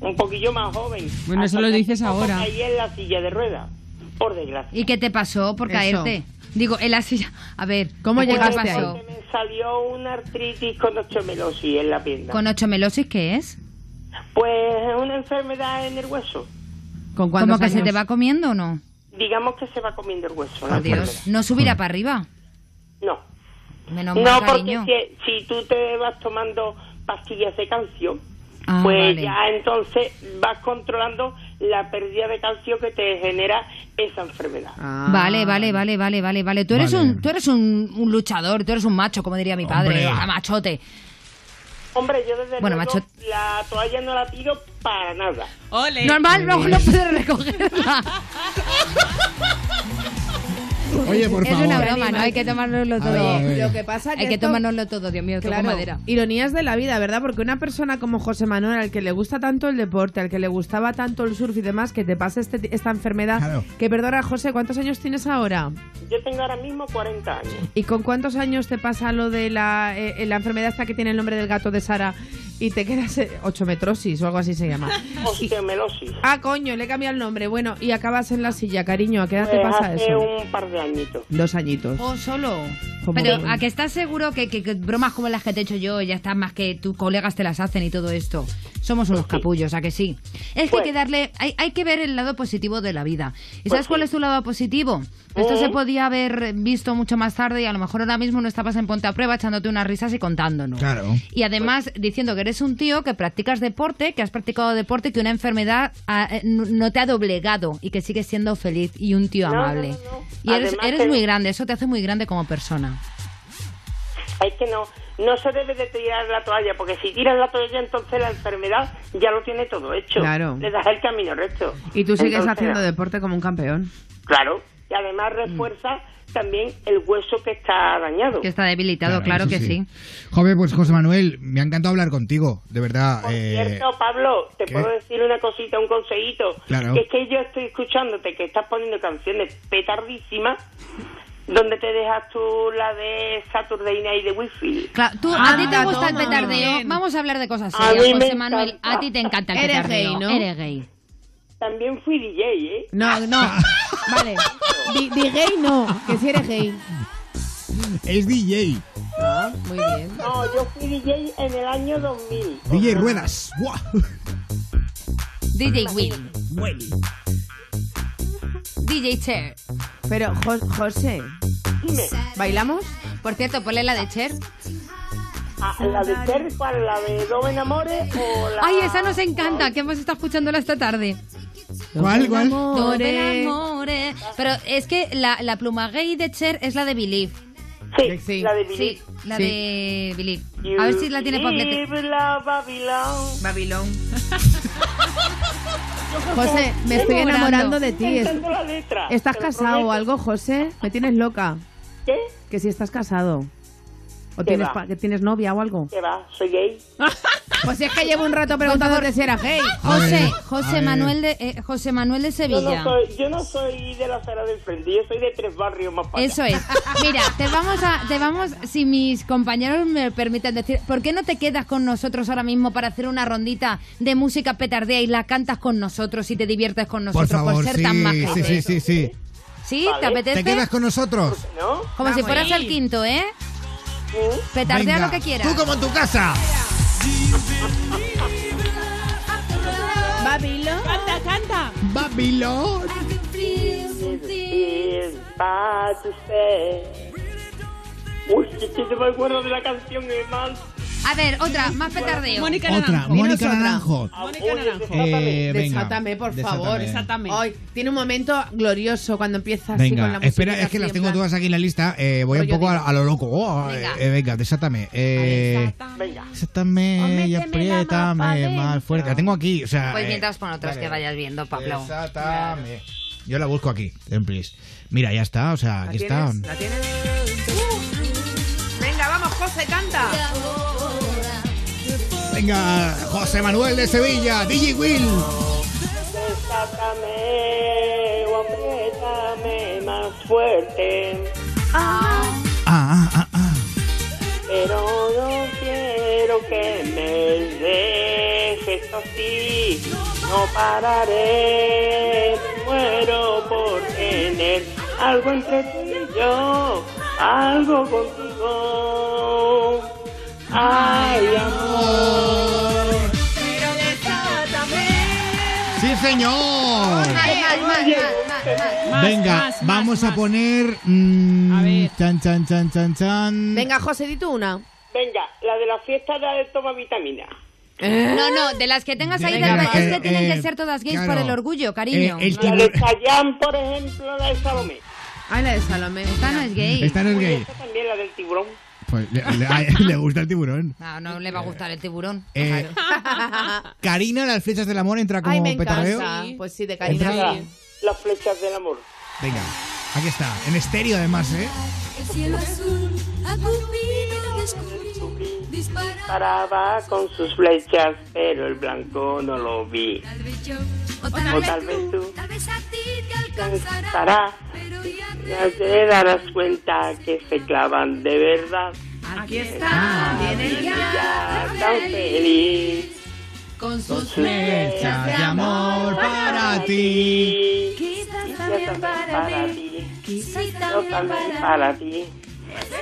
Un poquillo más joven. Bueno, eso lo dices ahora. Caí en la silla de ruedas, por desgracia. ¿Y qué te pasó por Eso. caerte? Digo, en la silla. A ver, ¿Cómo ¿qué te llegaste pasó? ahí? Me salió una artritis con osteomelosis en la pierna. ¿Con ochomelosis qué es? Pues es una enfermedad en el hueso. ¿Con ¿Como cuántos que se años? te va comiendo o no? Digamos que se va comiendo el hueso. la Adiós. enfermedad. ¿No subirá para arriba? No. Menos No, mal, porque si, si tú te vas tomando pastillas de calcio, Ah, pues vale. ya entonces vas controlando la pérdida de calcio que te genera esa enfermedad. Ah. Vale, vale, vale, vale, vale, vale. Tú eres Vale. un, tú eres un, un luchador, tú eres un macho, como diría mi padre, Hombre. ah, machote. Hombre, yo desde Bueno, luego macho- la toalla no la tiro para nada. Ole. Normal, luego no puedes recogerla. *laughs* Oye, por es favor. una broma, no hay que tomárnoslo todo. Lo que pasa que Hay que esto- tomárnoslo todo, Dios mío, Claro, madera. ironías de la vida, ¿verdad? Porque una persona como José Manuel, al que le gusta tanto el deporte, al que le gustaba tanto el surf y demás, que te pase este- esta enfermedad. Claro. Que perdona, José, ¿cuántos años tienes ahora? Yo tengo ahora mismo 40 años. ¿Y con cuántos años te pasa lo de la, eh, la enfermedad esta que tiene el nombre del gato de Sara y te quedas eh, ochometrosis o algo así se llama? Osteomelosis. Ah, coño, le he cambiado el nombre. Bueno, y acabas en la silla, cariño. ¿A qué edad te Pues pasa hace eso? un par de añitos. Dos añitos. O solo. Como Pero que- a que estás seguro que, que- que bromas como las que te he hecho yo ya están más que tus colegas te las hacen y todo esto. Somos unos capullos, ¿a que sí? Es que hay que darle, hay, hay que ver el lado positivo de la vida. ¿Y sabes cuál es tu lado positivo? Esto se podía haber visto mucho más tarde y a lo mejor ahora mismo no estabas en Ponte a Prueba echándote unas risas y contándonos. Claro. Y además diciendo que eres un tío que practicas deporte, que has practicado deporte, que una enfermedad ah, eh, no te ha doblegado y que sigues siendo feliz y un tío No, no, amable. no, no. Y eres, Además eres que- muy grande, eso te hace muy grande como persona. Es que no, no se debe de tirar la toalla, porque si tiras la toalla entonces la enfermedad ya lo tiene todo hecho. Claro. Le das el camino recto. Y tú sigues Entonces, haciendo deporte como un campeón. Claro. Y además refuerza también el hueso que está dañado. Que está debilitado, claro, que sí. Joder, pues José Manuel, me ha encantado hablar contigo, de verdad. eh, Cierto, Pablo, te ¿qué? puedo decir una cosita, un consejito. Claro. Que es que yo estoy escuchándote que estás poniendo canciones petardísimas, donde te dejas tú la de Saturday Night de Wi-Fi. Claro, tú, Ah, a ti te gusta el toma. petardeo. Bien. Vamos a hablar de cosas A serias, mí me José Manuel. encanta. A ti te encanta el Eres petardeo. gay, ¿no? Eres gay. También fui DJ, ¿eh? No, no. *laughs* vale. Di, gay no, que si eres gay. Es DJ. Ah, muy bien. No, yo fui DJ en el año 2000. DJ Ruedas. ¡Buah! *laughs* DJ Will. DJ Cher. Pero, Jo- José, Dime, ¿bailamos? Por cierto, ponle la de Cher. ¿a- ¿la de Cher, cuál? ¿La de Dos Enamores o la...? Ay, esa nos encanta, que hemos estado escuchándola esta tarde. ¿Cuál, cuál? Doble amore. Pero es que la, la pluma gay de Cher es la de Believe. Sí, Sí. la de Sí, Billy. la Sí. de Believe. A ver si la tiene Pablete. Babylon. Babilón. *laughs* José, me estoy enamorando de ti. Es- Cantando la letra. ¿Estás casado o algo, José? Me tienes loca. ¿Qué? Que si estás casado. ¿O ¿Qué tienes, va? pa- que tienes novia o algo? ¿Qué va? ¿Soy gay? *laughs* Pues es que llevo un rato preguntándote si eras gay. *laughs* José, José. Manuel de eh, José Manuel de Yo Sevilla. no, soy, yo no soy de la acera del frente, yo soy de tres barrios más para Eso allá. es. Mira, te vamos a, te vamos, si mis compañeros me permiten decir, ¿por qué no te quedas con nosotros ahora mismo para hacer una rondita de música petardea y la cantas con nosotros y te diviertes con Por nosotros favor, ser sí, tan sí, majetes? sí, sí, sí. ¿Sí? ¿Te Vale. apetece? ¿Te quedas con nosotros? ¿No? Como si fueras ahí. el quinto, ¿eh? ¿Sí? Petardea Venga, lo que quieras. Tú como en tu casa. Babilón. Canta, canta. Say. Uy, es que no me acuerdo de la canción, hermano. A ver, otra, más petardeo. Mónica Otra, Naranjo. Mónica otra. Naranjo. Mónica Naranjo. Eh, venga. Desátame, por desátame. favor. Desátame. Ay, tiene un momento glorioso cuando empieza así con la Venga, música. espera, es que las tengo todas aquí en la lista. Eh, voy un Rollo poco a, lo loco. Oh, Venga. eh, venga, desátame. Eh, Venga. desátame y apriétame más fuerte. La tengo aquí, o sea. Pues eh, mientras pon otras vale. que vayas viendo, Pablo. Desátame. Yo la busco aquí, en please. Mira, ya está, o sea, ¿La aquí está. ¿La tienes? Venga, vamos, José, canta. Venga, José Manuel de Sevilla, DJ Will. Desátame o apriétame más fuerte. Ah. Ah, ah, ah, Pero no quiero que me dejes así. No pararé, muero por tener algo entre tú y yo, algo contigo. Ay, amor. Pero desátame. ¡Sí, señor! Más, Venga, más, más, vamos a poner. mm, Chan, chan, chan, chan, chan. Venga, José, di tú una. Venga, la de la fiesta de toma vitamina. No, no, de las que tengas ahí, Venga, del- porque, es que tienen eh, que ser todas gays claro. por el orgullo, cariño. Eh, el La de Chayanne, por ejemplo, la de Salomé. Ay, la de Salomé. Esta no es gay. Esta no es Uy, gay. esta también, la del tiburón. Pues le, le- a- *laughs* le gusta el tiburón. No, no le va a gustar el tiburón. Eh, *laughs* Karina, las flechas del amor entra como Ay, me petardeo. encanta. Pues sí, de Karina. Entra- sí. Las flechas del amor. Venga, aquí está. En estéreo además, ¿eh? El cielo azul, a Cupido descubrí, disparaba. Paraba con sus flechas, pero el blanco no lo vi. Tal vez yo, o O tal, tal vez tú. tal vez a ti te alcanzará. Ya te darás cuenta que se clavan de verdad. Aquí está. Viene Ya tan feliz. Con sus Flechas de amor para ti. Quizás también para ti. Quizás también para ti.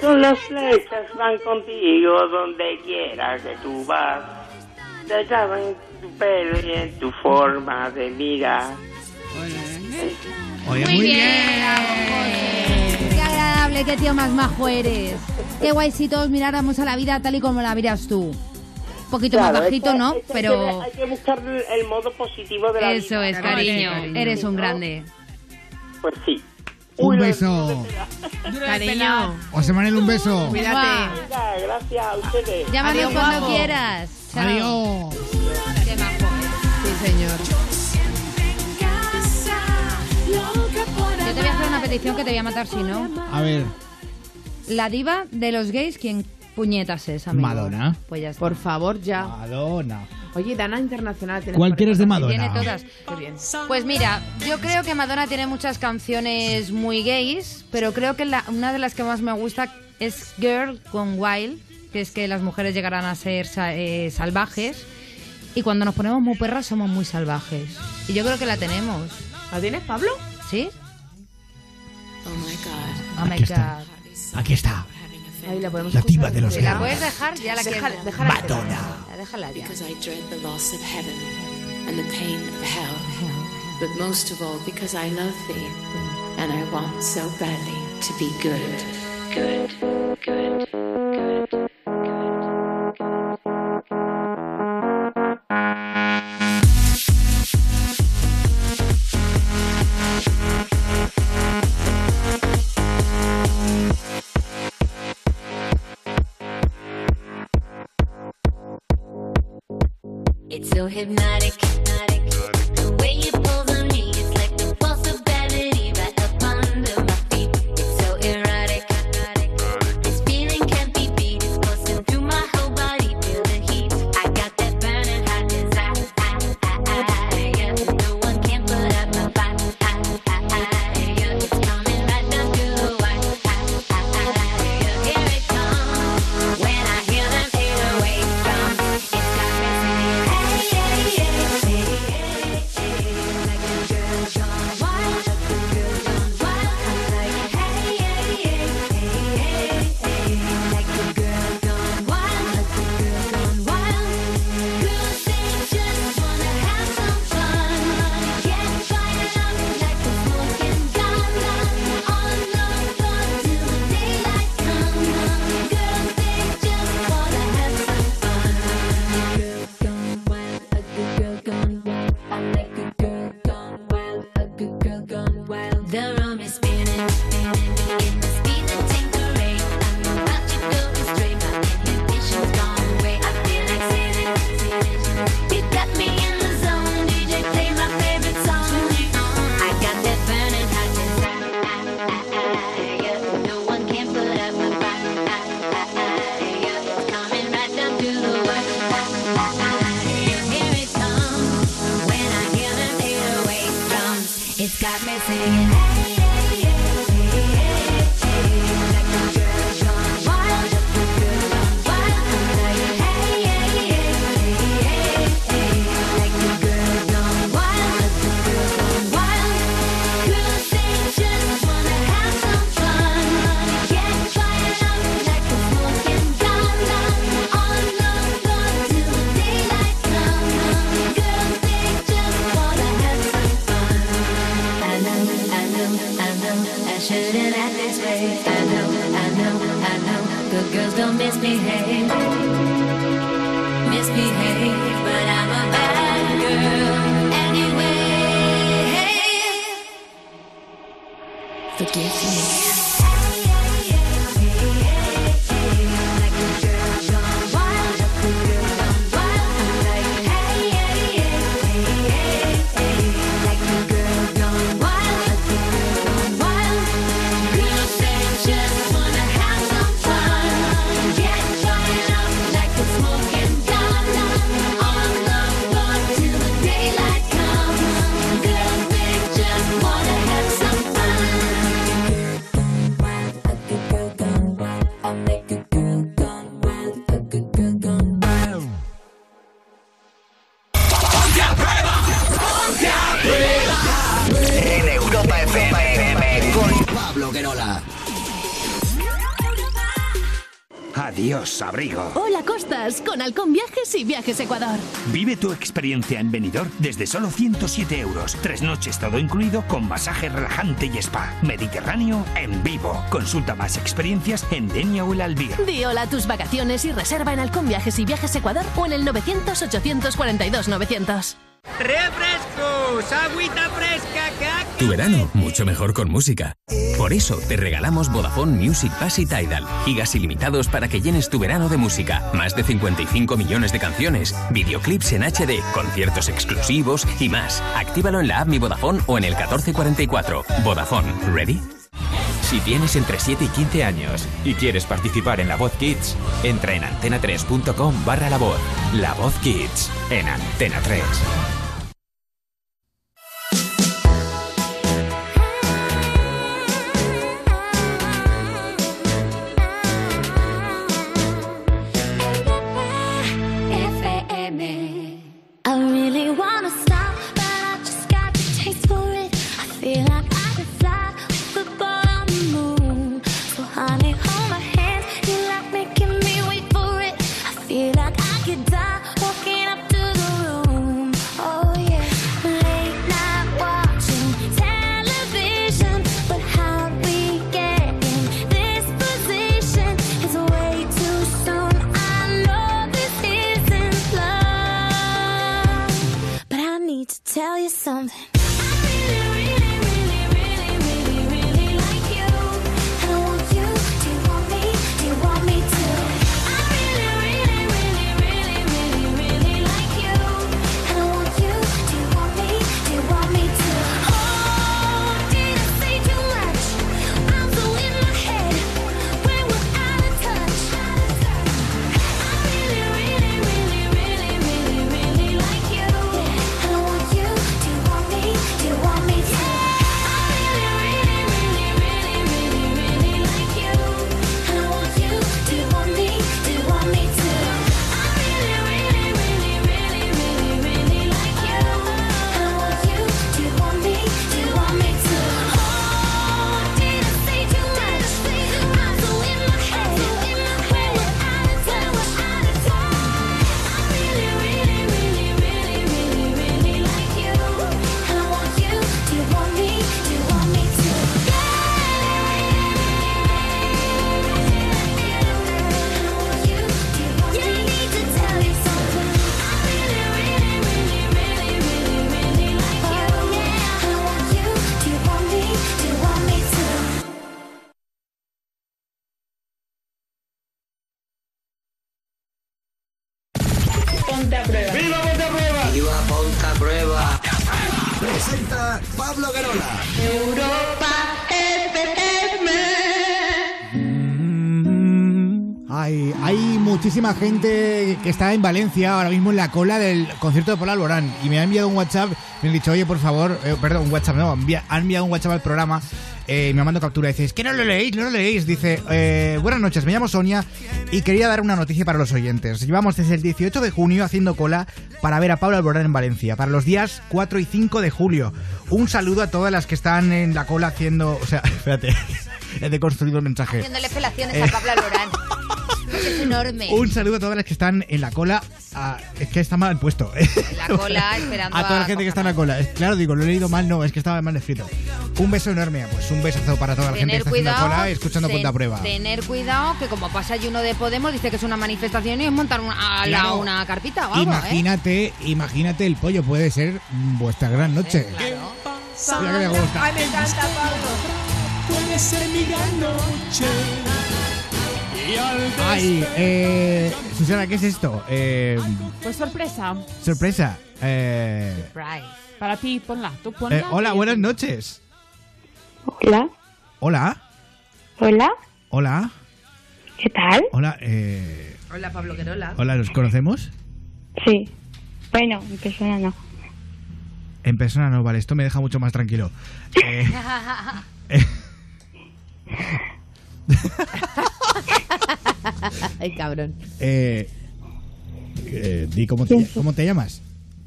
Son las flechas van contigo donde quiera que tú vas. Te clavan en tu pelo y en tu forma de mirar. Oye, muy, bien. Qué agradable, qué tío más majo eres. Qué guay si todos miráramos a la vida tal y como la miras tú. Un poquito Claro, más bajito, ¿no? Pero Hay que buscar el modo positivo de la vida. eso es, cariño. Eres un grande. Pues sí. Un beso. Cariño. José Manuel, un beso. Cuídate. Gracias a ustedes. Llámanos cuando guapo. quieras. Chao. Adiós. Qué majo. Sí, señor. Te voy a hacer una petición que te voy a matar si no. A ver, La diva de los gays, ¿quién puñetas es, amigo? Madonna. Pues ya está. Por favor, ya. Madonna. Oye, Dana Internacional. ¿tienes ¿Cuál quieres de Madonna? Tiene todas. Qué bien. Pues mira, yo creo que Madonna tiene muchas canciones muy gays, pero creo que la- una de las que más me gusta es Girl con Wild, que es que las mujeres llegarán a ser eh, salvajes y cuando nos ponemos muy perras somos muy salvajes. Y yo creo que la tenemos. ¿La tienes, Pablo? ¿Sí? Oh my God. Oh my Aquí está. God. Aquí está. Ahí la podemos La diva escuchar. de los Si la gays. puedes dejar, ya la Déjala- quiero. déjala que- Madonna. Déjala ya. Because I dread the loss of heaven and the pain of hell. But most of all, because I love thee and I want so badly to be good. Good, good, good. It's so hypnotic, got me Viajes Ecuador. Vive tu experiencia en Benidorm desde solo 107 euros. Tres noches todo incluido con masaje relajante y spa. Mediterráneo en vivo. Consulta más experiencias en Denia o el Albir. Di hola a tus vacaciones y reserva en Halcón Viajes y Viajes Ecuador o en el 900-842-900. ¡Refrescos! ¡Agüita fresca! ¡Que Tu verano, mucho mejor con música. Por eso te regalamos Vodafone Music Pass y Tidal. Gigas ilimitados para que llenes tu verano de música. Más de 55 millones de canciones, videoclips en HD, conciertos exclusivos y más. Actívalo en la app Mi Vodafone o en el 1444. Vodafone, ¿ready? Si tienes entre 7 y 15 años y quieres participar en La Voz Kids, entra en antena3.com barra La Voz. La Voz Kids, en Antena 3. Muchísima gente que está en Valencia ahora mismo en la cola del concierto de Paul Alborán y me ha enviado un WhatsApp, me han dicho, oye, por favor, eh, perdón, un WhatsApp, no, envía- han enviado un WhatsApp al programa, eh, me mando captura, dice, es que no lo leéis, no lo leéis, dice, eh, buenas noches, me llamo Sonia y quería dar una noticia para los oyentes. Llevamos desde el 18 de junio haciendo cola para ver a Pablo Alborán en Valencia, para los días 4 y 5 de julio. Un saludo a todas las que están en la cola haciendo, o sea, *laughs* espérate, *laughs* he deconstruido el mensaje. Haciéndole felaciones Eh. a Pablo Alborán. *laughs* Es enorme. Un saludo a todas las que están en la cola. a- es que está mal puesto. La cola esperando a toda la gente que está en la cola. Es- claro, digo, lo he leído mal, no, es que estaba mal escrito. Un beso enorme, pues un besazo para toda la gente que está haciendo cuidado. cola y escuchando ten- Ponte a Prueba. Tener cuidado que como pasa allí uno de Podemos, dice que es una manifestación y es montar una, a la- Claro. una carpita o algo, ¿eh? Imagínate, imagínate el pollo, puede ser vuestra gran noche. Mira que me gusta. Ay, me encanta, Pablo. Puede ser mi gran noche. Ay, eh, Susana, ¿qué es esto? Eh, Pues sorpresa. sorpresa. Eh, Para ti, ponla. Tú ponla. eh, hola, buenas noches. Hola. Hola. Hola. Hola. ¿Qué tal? Hola. Eh, Hola, Pablo Querola. hola, ¿nos conocemos? Sí. Bueno, en persona no. En persona no, vale, esto me deja mucho más tranquilo. Eh, *laughs* eh, *laughs* Ay, cabrón. eh, eh, di cómo te, cómo te llamas.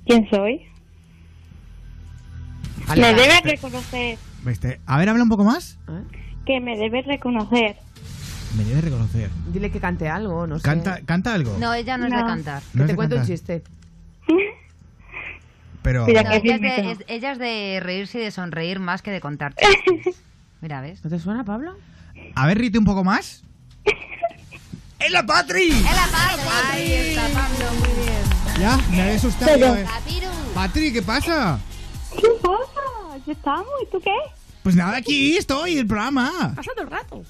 ¿Quién soy? Me debes reconocer. Este, a ver, habla un poco más. Que me debes reconocer. Me debes reconocer. Dile que cante algo, no sé. Canta, canta algo. No, ella no, es de cantar. No Que es te cuento un chiste. *laughs* Pero. No, ella, es de, es- ella es de reírse y de sonreír más que de contar *laughs* chistes. Mira, ¿ves? ¿No te suena, Pablo? A ver, rite un poco más. *laughs* ¡Es la Patri! ¡Es la Patri! Ahí está, Pablo, muy bien. Ya, me había asustado. Pero- eh. Patri, ¿qué pasa? ¿Qué pasa? ¿Ya estamos? ¿Y tú qué? Pues nada, aquí estoy, el programa. Pasando el rato.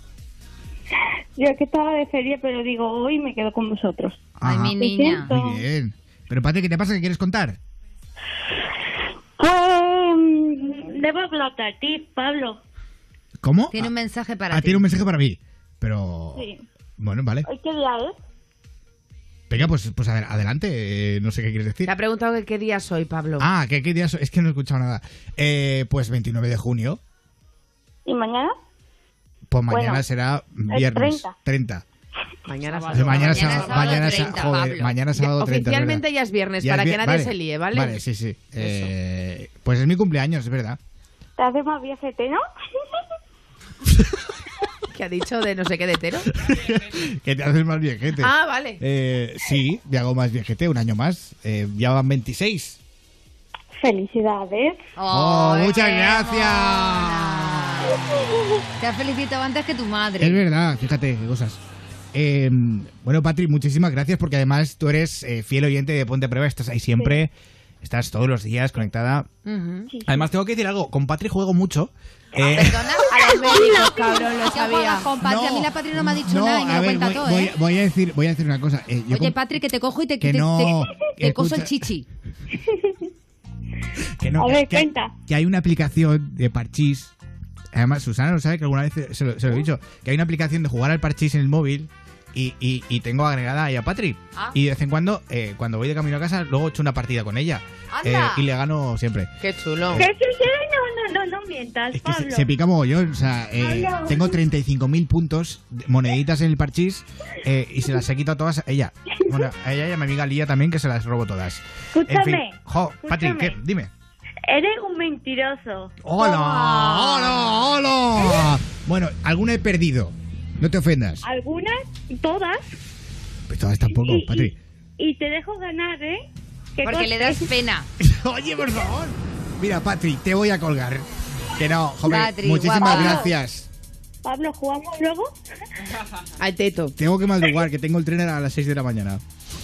Yo que estaba de feria, pero digo, hoy me quedo con vosotros. Ay, mi niña. Muy bien. Pero Patri, ¿qué te pasa? ¿Qué quieres contar? Pues mm, debo hablarte a ti, Pablo. ¿Cómo? Tiene un mensaje para Ah, ti. tiene un mensaje para mí. Pero. Sí. Bueno, vale. ¿Hoy qué día es? Venga, pues, pues a ver, adelante. eh, no sé qué quieres decir. Te ha preguntado que qué día soy, Pablo. Ah, ¿qué, qué día so- Es que no he escuchado nada. Eh, pues 29 de junio. ¿Y mañana? Pues mañana Bueno, será es viernes 30. 30. Mañana O sea, mañana, Mañana sá- es sábado mañana, sá- 30, joder, Pablo. mañana sábado 30. es Oficialmente verdad. ya es viernes, Ya es para que vier- nadie vale, se líe, ¿vale? Vale, sí, sí. Eh, pues es mi cumpleaños, es verdad. ¿Te haces más viajete, no? *laughs* *laughs* ¿Qué ha dicho de no sé qué de hetero? *laughs* que te haces más viejete. Ah, vale. Eh, sí, me hago más viejete, un año más. Eh, ya van 26. Felicidades. Oh, muchas gracias. Te has felicitado antes que tu madre. Es verdad, fíjate qué cosas. Eh, bueno, Patri, muchísimas gracias porque además tú eres eh, fiel oyente de Ponte a Prueba, estás ahí siempre, estás todos los días conectada. Además, tengo que decir algo, con Patri juego mucho. Eh, ¿Perdona? *laughs* A los médicos, cabrón, lo ¿Qué sabía. juegas con Patri? A mí la Patri no me ha dicho no, nada y me lo ver, cuenta voy, todo, voy- ¿eh? voy a decir, voy a decir una cosa. Eh, yo Oye, Patri, que te cojo y te, que te, no, te- *laughs* te coso el chichi. *laughs* que no, A que- ver, que, cuenta. que hay una aplicación de parchís. Además, Susana lo sabe que alguna vez se lo, se lo he dicho. Que hay una aplicación de jugar al parchís en el móvil y, y- y tengo agregada ahí a Patri. Ah. Y de vez en cuando, eh, cuando voy de camino a casa, luego echo una partida con ella. Anda. Eh, y le gano siempre. Qué chulo. ¿Qué, qué, qué? No, no, no, no mientas, Es que se, Pablo. se pica mogollón. O sea, eh, Pablo. tengo 35.000 puntos, de moneditas en el parchís eh, y se las he quitado todas a ella. Bueno, a ella y a mi amiga Lía también, que se las robo todas. En fin, Escúchame, jo, Patri, escúchame. ¿qué? Dime. Eres un mentiroso. ¡Hola! ¡Hola! ¡Hola! Bueno, alguna he perdido. No te ofendas. Algunas, todas, Pues todas tampoco, Y- Patri. y te dejo ganar, ¿eh? Que Porque le das pena. *laughs* Oye, por favor. Mira, Patri, te voy a colgar. Que no, joven. Patri, muchísimas guapa. gracias. Pablo, ¿jugamos luego? *laughs* Al teto. Tengo que madrugar, que tengo el tren a las 6 de la mañana.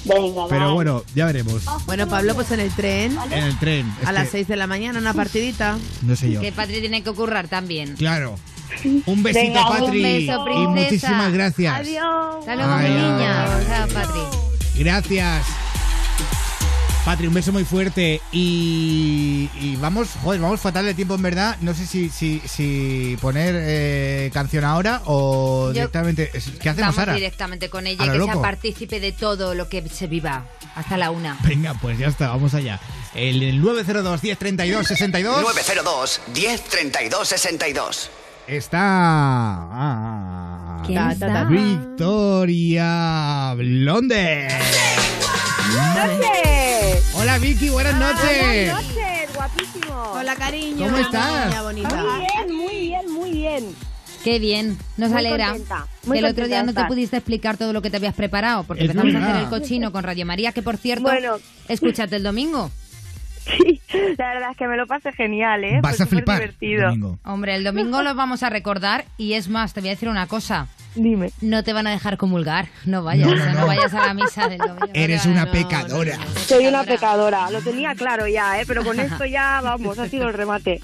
Venga, Pero bueno, ya veremos. Bueno, Pablo, pues en el tren, En el tren. a las que 6 de la mañana, una partidita. No sé yo. Que Patri tiene que currar también. Claro. Un besito, Venga, un Patri. beso, y muchísimas gracias. Adiós. Hasta luego, mi niña. ay. Chao, Patri. Gracias. Patri, un beso muy fuerte y, y vamos, joder, vamos fatal de tiempo en verdad. No sé si, si, si poner eh, canción ahora o Yo- directamente. ¿Qué hacemos ahora? directamente con ella y que sea loco. partícipe de todo lo que se viva. Hasta la una. Venga, pues ya está, vamos allá. El, el 902 1032 62 902 1032 62. Está ah, ¿Quién Ta, ta, está? ta. Victoria Blonde. ¡Noches! Hola Vicky, buenas noches. Buenas noches, guapísimo. Hola, cariño. ¿Cómo estás? Muy bien, muy bien, muy bien. Qué bien, nos Muy alegra. contenta, Que muy el otro día no te pudiste explicar todo lo que te habías preparado, porque Es empezamos a hacer el cochino con Radio María, que por cierto, Bueno. escúchate el domingo. Sí, la verdad es que me lo pasé genial, ¿eh? Vas Fue a flipar, superdivertido. domingo. Hombre, el domingo lo vamos a recordar y es más, te voy a decir una cosa. Dime. No te van a dejar comulgar. No vayas, No, no, no, no. vayas a la misa del domingo. *laughs* Eres una pecadora. Soy una pecadora, lo tenía claro ya, ¿eh? Pero con esto ya, vamos, ha sido el remate.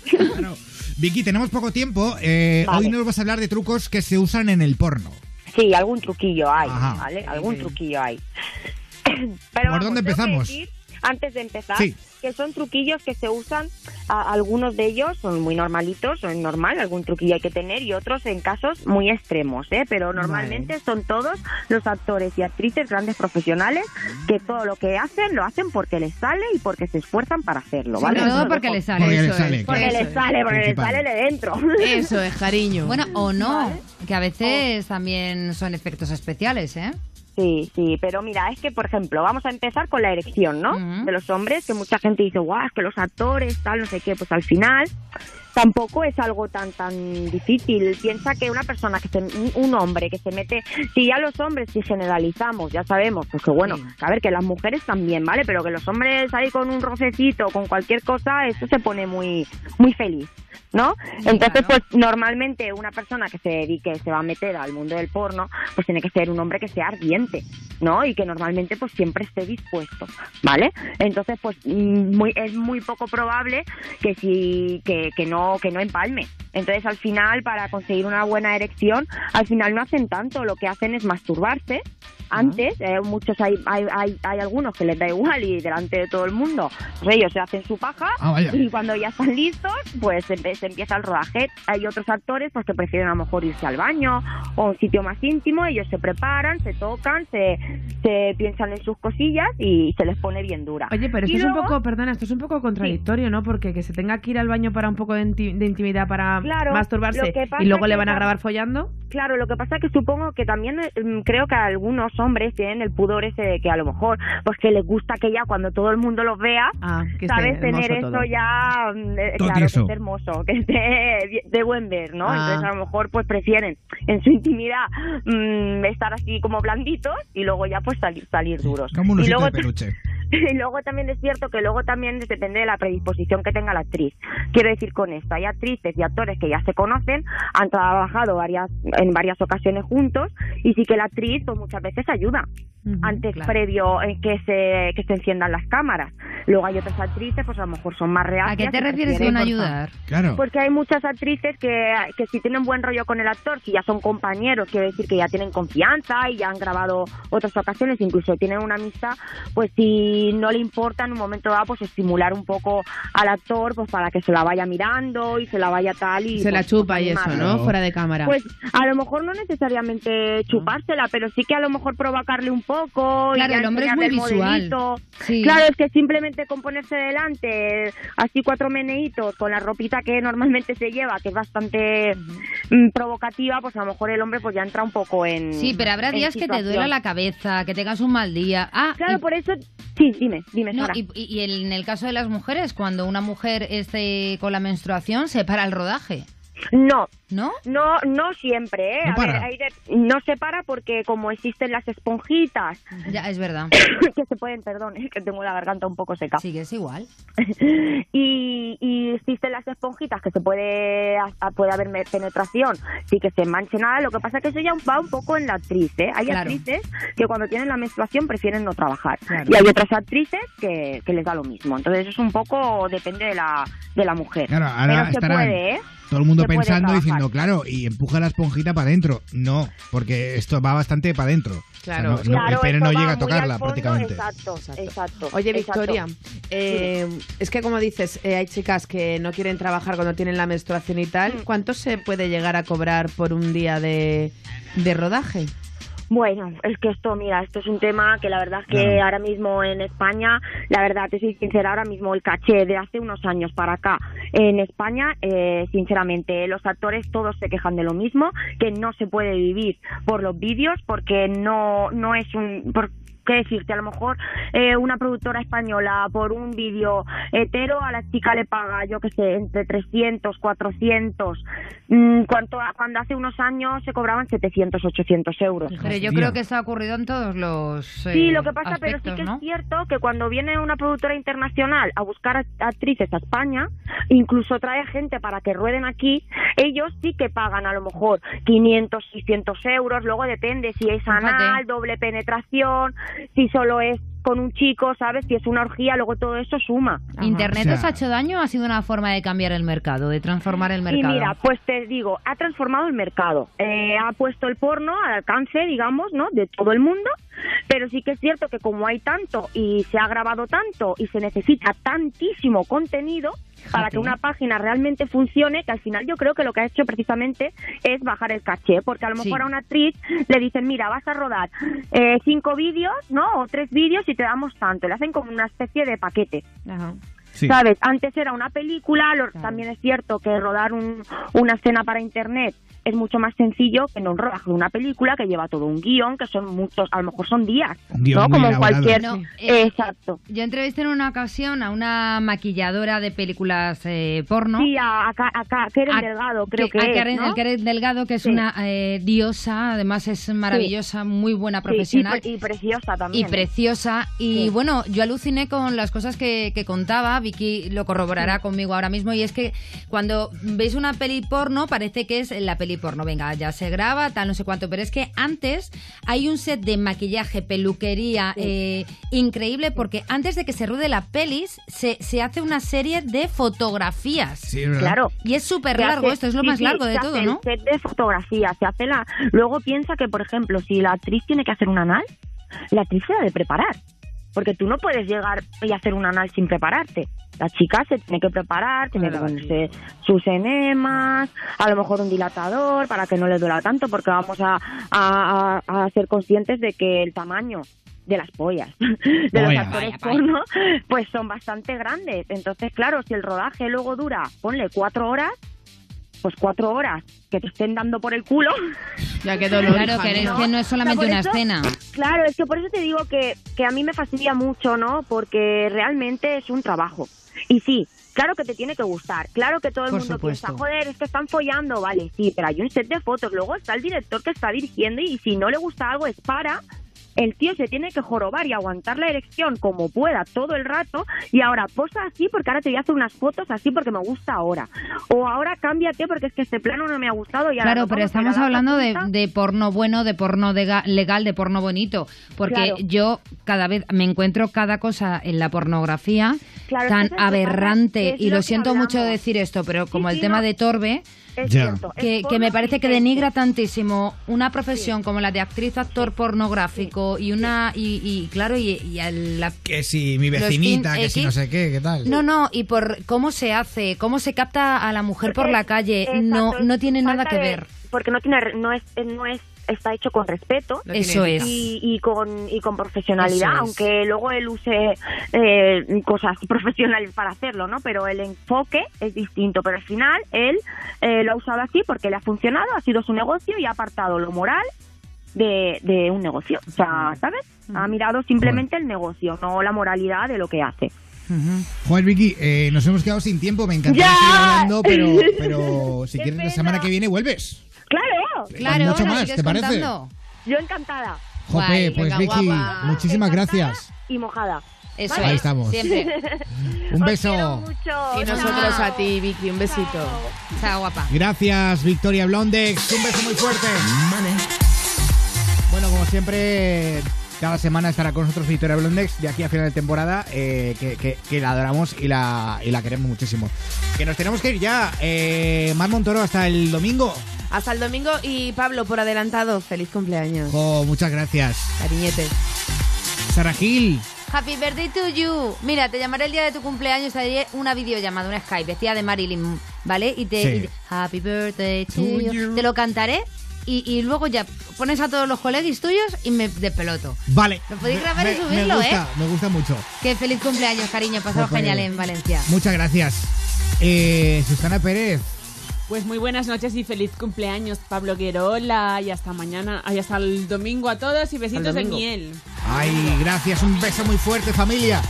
Vicky, tenemos poco tiempo. eh, Vale. Hoy nos vas a hablar de trucos que se usan en el porno. Sí, algún truquillo hay, Ajá. ¿vale? Algún truquillo hay. *coughs* Pero ¿Por vamos, dónde tengo que empezamos? decir, antes de empezar, Sí. que son truquillos que se usan, a- algunos de ellos son muy normalitos, son normal, algún truquillo hay que tener y otros en casos muy extremos, ¿eh? Pero normalmente son todos los actores y actrices grandes profesionales que todo lo que hacen lo hacen porque les sale y porque se esfuerzan para hacerlo, Sobre ¿vale? todo porque es- les sale. Porque Eso les es. sale, Porque les sale, porque les sale de dentro. Eso es, cariño. Bueno, o no, *laughs* que a veces también son efectos especiales, ¿eh? Sí, sí, pero mira, es que, por ejemplo, vamos a empezar con la erección, ¿no? De los hombres, que mucha gente dice, guau, es que los actores, tal, no sé qué, pues al final tampoco es algo tan tan difícil. Piensa que una persona que se, un- hombre que se mete, si ya los hombres si generalizamos, ya sabemos, pues que bueno, a ver que las mujeres también, ¿vale? Pero que los hombres ahí con un rocecito, con cualquier cosa, eso se pone muy muy feliz. ¿No? Entonces, pues normalmente una persona que se dedique, se va a meter al mundo del porno, pues tiene que ser un hombre que sea ardiente, ¿no? Y que normalmente pues siempre esté dispuesto, ¿vale? Entonces, pues mm, muy, es muy poco probable que si que, que no que no empalme. Entonces, al final, para conseguir una buena erección, al final no hacen tanto, lo que hacen es masturbarse. Antes, eh, muchos hay, hay, hay, hay algunos que les da igual y delante de todo el mundo, pues ellos se hacen su paja Ah, y cuando ya están listos, pues se, empieza el rodaje. Hay otros actores pues que prefieren a lo mejor irse al baño o a un sitio más íntimo, ellos se preparan, se tocan, se, se piensan en sus cosillas y se les pone bien dura. Oye, pero Y esto es un luego- poco, perdona, esto es un poco contradictorio, ¿no? Porque que se tenga que ir al baño para un poco de, inti- de intimidad para Claro, masturbarse y luego le van a grabar follando. Claro, lo que pasa es que supongo que también mm, creo que algunos hombres tienen el pudor ese de que a lo mejor pues que les gusta que ya cuando todo el mundo los vea, Ah, que sabes tener todo. eso ya mm, eh, claro, que esté hermoso, que esté *laughs* de buen ver, ¿no? Ah. Entonces a lo mejor pues prefieren en su intimidad mm, estar así como blanditos y luego ya pues salir salir duros. Como un y osito luego de peluche. *laughs* y *laughs* luego también es cierto que luego también depende de la predisposición que tenga la actriz. Quiero decir con esto, hay actrices y actores que ya se conocen, han trabajado varias en varias ocasiones juntos y sí que la actriz pues muchas veces ayuda antes claro. previo en que se que se enciendan las cámaras. Luego hay otras actrices pues a lo mejor son más reacias. ¿A qué te refieres con ayudar? Claro. porque hay muchas actrices que, que si tienen buen rollo con el actor, si ya son compañeros, quiero decir que ya tienen confianza y ya han grabado otras ocasiones, incluso tienen una amistad, pues si no le importa en un momento dado, pues estimular un poco al actor, pues para que se la vaya mirando y se la vaya tal y... Se la pues, chupa pues, y eso. ¿no? Fuera de cámara. Pues a lo mejor no necesariamente chupársela, pero sí que a lo mejor provocarle un poco. y Claro, el hombre es muy visual. Sí. Claro, es que simplemente con ponerse delante, así cuatro meneitos, con la ropita que normalmente se lleva, que es bastante mm, provocativa, pues a lo mejor el hombre pues ya entra un poco en. Sí, pero habrá días que te duela la cabeza, que tengas un mal día. Ah, Claro, y- por eso. Sí, dime, dime, No, y- y en el caso de las mujeres, cuando una mujer esté con la menstruación, se para el rodaje. No. ¿No? No, no siempre, ¿eh? No a para. ver, hay de- no se para porque como existen las esponjitas Ya, es verdad. *coughs* que se pueden, perdón, es que tengo la garganta un poco seca. Sí, que es igual. *laughs* y, y existen las esponjitas que se puede puede haber penetración sí que se manche nada lo que pasa es que eso ya va un poco en la actriz ¿eh? hay Claro. actrices que cuando tienen la menstruación prefieren no trabajar Claro. y hay otras actrices que, que les da lo mismo entonces eso es un poco depende de la de la mujer Claro, ahora pero se estarán puede ¿eh? Todo el mundo Se pensando, diciendo, claro, y empuja la esponjita para adentro. No, porque esto va bastante para adentro. Claro. O sea, no- el Claro, pene no llega a tocarla fondo, prácticamente. exacto exacto Oye, exacto. Victoria, eh, es que como dices, eh, hay chicas que no quieren trabajar cuando tienen la menstruación y tal. Mm. ¿Cuánto se puede llegar a cobrar por un día de, de rodaje? Bueno, es que esto, mira, esto es un tema que la verdad es que Claro. ahora mismo en España, la verdad, te soy sincera, ahora mismo el caché de hace unos años para acá en España, eh, sinceramente, los actores todos se quejan de lo mismo, que no se puede vivir por los vídeos porque no, no es un... por- qué decirte, a lo mejor eh, una productora española por un vídeo hetero a la chica le paga, yo qué sé, entre 300, 400. Mm, cuanto a- cuando hace unos años se cobraban 700, 800 euros. Pero yo creo que eso ha ocurrido en todos los Sí, eh, lo que pasa, pero sí que ¿no? es cierto que cuando viene una productora internacional a buscar actrices a España, incluso trae gente para que rueden aquí, ellos sí que pagan a lo mejor 500, 600 euros, luego depende si es anal, doble penetración, si solo es con un chico, ¿sabes? Si es una orgía, luego todo eso suma. ¿Internet os ha hecho daño o ha sido una forma de cambiar el mercado, de transformar el Y mercado? mira, pues te digo, ha transformado el mercado. Eh, ha puesto el porno al alcance, digamos, ¿no? De todo el mundo. Pero sí que es cierto que como hay tanto y se ha grabado tanto y se necesita tantísimo contenido para que una página realmente funcione, que al final yo creo que lo que ha hecho precisamente es bajar el caché, porque a lo Sí. mejor a una actriz le dicen, mira, vas a rodar eh, cinco vídeos, ¿no? O tres vídeos y te damos tanto. Le hacen como una especie de paquete. Sí. ¿Sabes? Antes era una película, lo- también es cierto que rodar un- una escena para internet es mucho más sencillo que no un rodaje de una película que lleva todo un guion, que son muchos, a lo mejor son días, ¿no? Como en cualquier... No, eh, Exacto. Yo entrevisté en una ocasión a una maquilladora de películas eh, porno. Sí, a, a, a Karen A- Delgado, creo que, a es, Karen, ¿no? Karen Delgado, que es Sí. una eh, diosa, además es maravillosa, muy buena Sí, y profesional. pre- y, preciosa y también. ¿eh? preciosa. Y Sí. bueno, yo aluciné con las cosas que, que contaba. Vicky lo corroborará conmigo ahora mismo. Y es que cuando veis una peli porno, parece que es la peli porno. Venga, ya se graba, tal, no sé cuánto. Pero es que antes hay un set de maquillaje, peluquería eh, increíble, porque antes de que se ruede la pelis, se, se hace una serie de fotografías. Sí, es verdad. Claro. Y es súper largo hace- esto, es lo sí, más sí, largo de se todo, hace ¿no? El set de fotografía, se hace la. Luego piensa que, por ejemplo, si la actriz tiene que hacer un anal, la actriz se ha de preparar. Porque tú no puedes llegar y hacer un anal sin prepararte. La chica se tiene que preparar, tiene que ponerse sus enemas, a lo mejor un dilatador para que no le duela tanto, porque vamos a, a, a- a ser conscientes de que el tamaño de las pollas *laughs* de los actores vaya, vaya. porno pues son bastante grandes. Entonces, claro, si el rodaje luego dura, ponle cuatro horas, pues cuatro horas que te estén dando por el culo. Ya dolor. Claro, que mía. que no es solamente una eso- escena. Claro, es que por eso te digo que, que a mí me fastidia mucho, ¿no? Porque realmente es un trabajo. Y sí, claro que te tiene que gustar. Claro que todo el Por mundo supuesto. piensa, joder, es que están follando, vale, sí, pero hay un set de fotos. Luego está el director que está dirigiendo y si no le gusta algo es para. El tío se tiene que jorobar y aguantar la erección como pueda todo el rato y ahora posa así porque ahora te voy a hacer unas fotos así porque me gusta ahora. O ahora cámbiate porque es que este plano no me ha gustado y ahora Claro, pero estamos la hablando de, de porno bueno, de porno dega- legal, de porno bonito. Porque Claro. yo cada vez me encuentro cada cosa en la pornografía Claro, tan aberrante. Y lo siento mucho decir esto, pero como el sí, tema no. de Torbe, Es Ya. cierto, es que, me parece que denigra tantísimo una profesión como la de actriz, actor pornográfico y una. Y, y, claro, y, y a la Que si mi vecinita, que si no sé qué, ¿qué tal? No, no, y por cómo se hace, cómo se capta a la mujer por Es- la calle, exacto, no, no tiene nada que de- ver. Porque no tiene, no es, no es, está hecho con respeto. Eso es. Y, y con, y con profesionalidad, Eso es. aunque luego él use eh, cosas *laughs* profesionales para hacerlo, ¿no? Pero el enfoque es distinto. Pero al final él eh, lo ha usado así porque le ha funcionado, ha sido su negocio y ha apartado lo moral de, de un negocio. O sea, ¿sabes? Ha mirado simplemente el negocio, no la moralidad de lo que hace. Joder, Vicky, eh, nos hemos quedado sin tiempo. Me encantaría ¡Ya! seguir hablando, pero, *laughs* pero si ¡Qué quieres la semana que viene vuelves. Claro, Claro, mucho más, ¿te parece? contando. yo encantada. Jope, Guay, pues venga, Vicky, guapa. muchísimas Encantada gracias. Y mojada. Eso Ahí es, estamos. Siempre. *laughs* Un beso. mucho. Y nosotros a ti, Vicky, un besito. Chao, guapa. Gracias, Victoria Blondex. Un beso muy fuerte. Bueno, como siempre, cada semana estará con nosotros Victoria Blondex de aquí a final de temporada, eh, que, que- que la adoramos y la, y la queremos muchísimo. Que nos tenemos que ir ya. Eh, Mar Montoro, hasta el domingo. Hasta el domingo y Pablo, por adelantado, feliz cumpleaños. Oh, muchas gracias. Cariñete. Sara Gil. Happy birthday to you. Mira, te llamaré el día de tu cumpleaños, te haré una videollamada, una Skype, vestida de Marilyn, ¿vale? Y te... Sí. y te- Happy birthday to, To you. you. Te lo cantaré y, y luego ya pones a todos los colegis tuyos y me despeloto. Vale. Lo podéis Me- grabar y me- subirlo, me gusta, ¿eh? Me gusta mucho. Qué feliz cumpleaños, cariño. Pasado genial en Valencia. Muchas gracias. Eh, Susana Pérez. Pues muy buenas noches y feliz cumpleaños, Pablo Guerola. Y hasta mañana, y hasta el domingo a todos y besitos de miel. Ay, gracias, un beso muy fuerte, familia.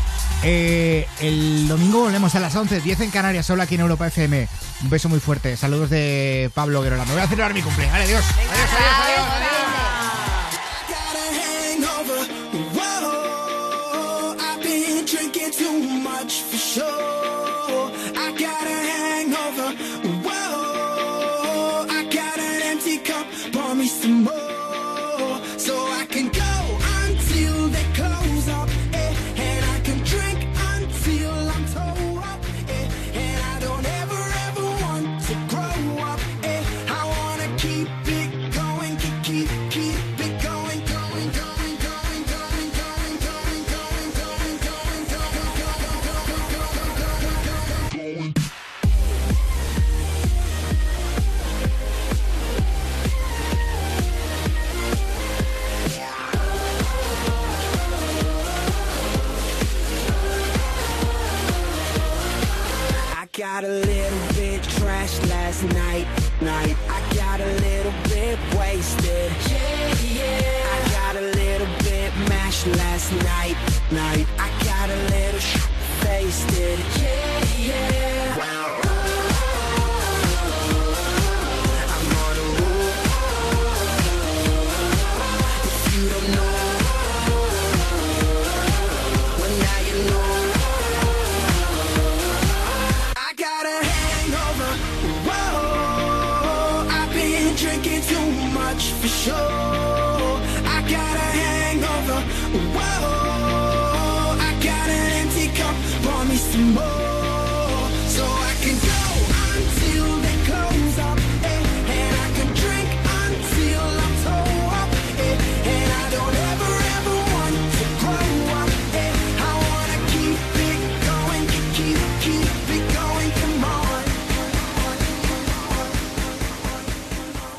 Eh, el domingo volvemos a las 11, 10 en Canarias, solo aquí en Europa FM. Un beso muy fuerte. Saludos de Pablo Guerola. Me voy a celebrar mi cumpleaños. Vale, adiós. Adiós, adiós, adiós. Whoa, I've been drinking too much for sure. I got a hangover. Got a little bit trashed last night, night. I got a little bit wasted. Yeah, yeah. I got a little bit mashed last night, night. I got a little sh- wasted. Yeah,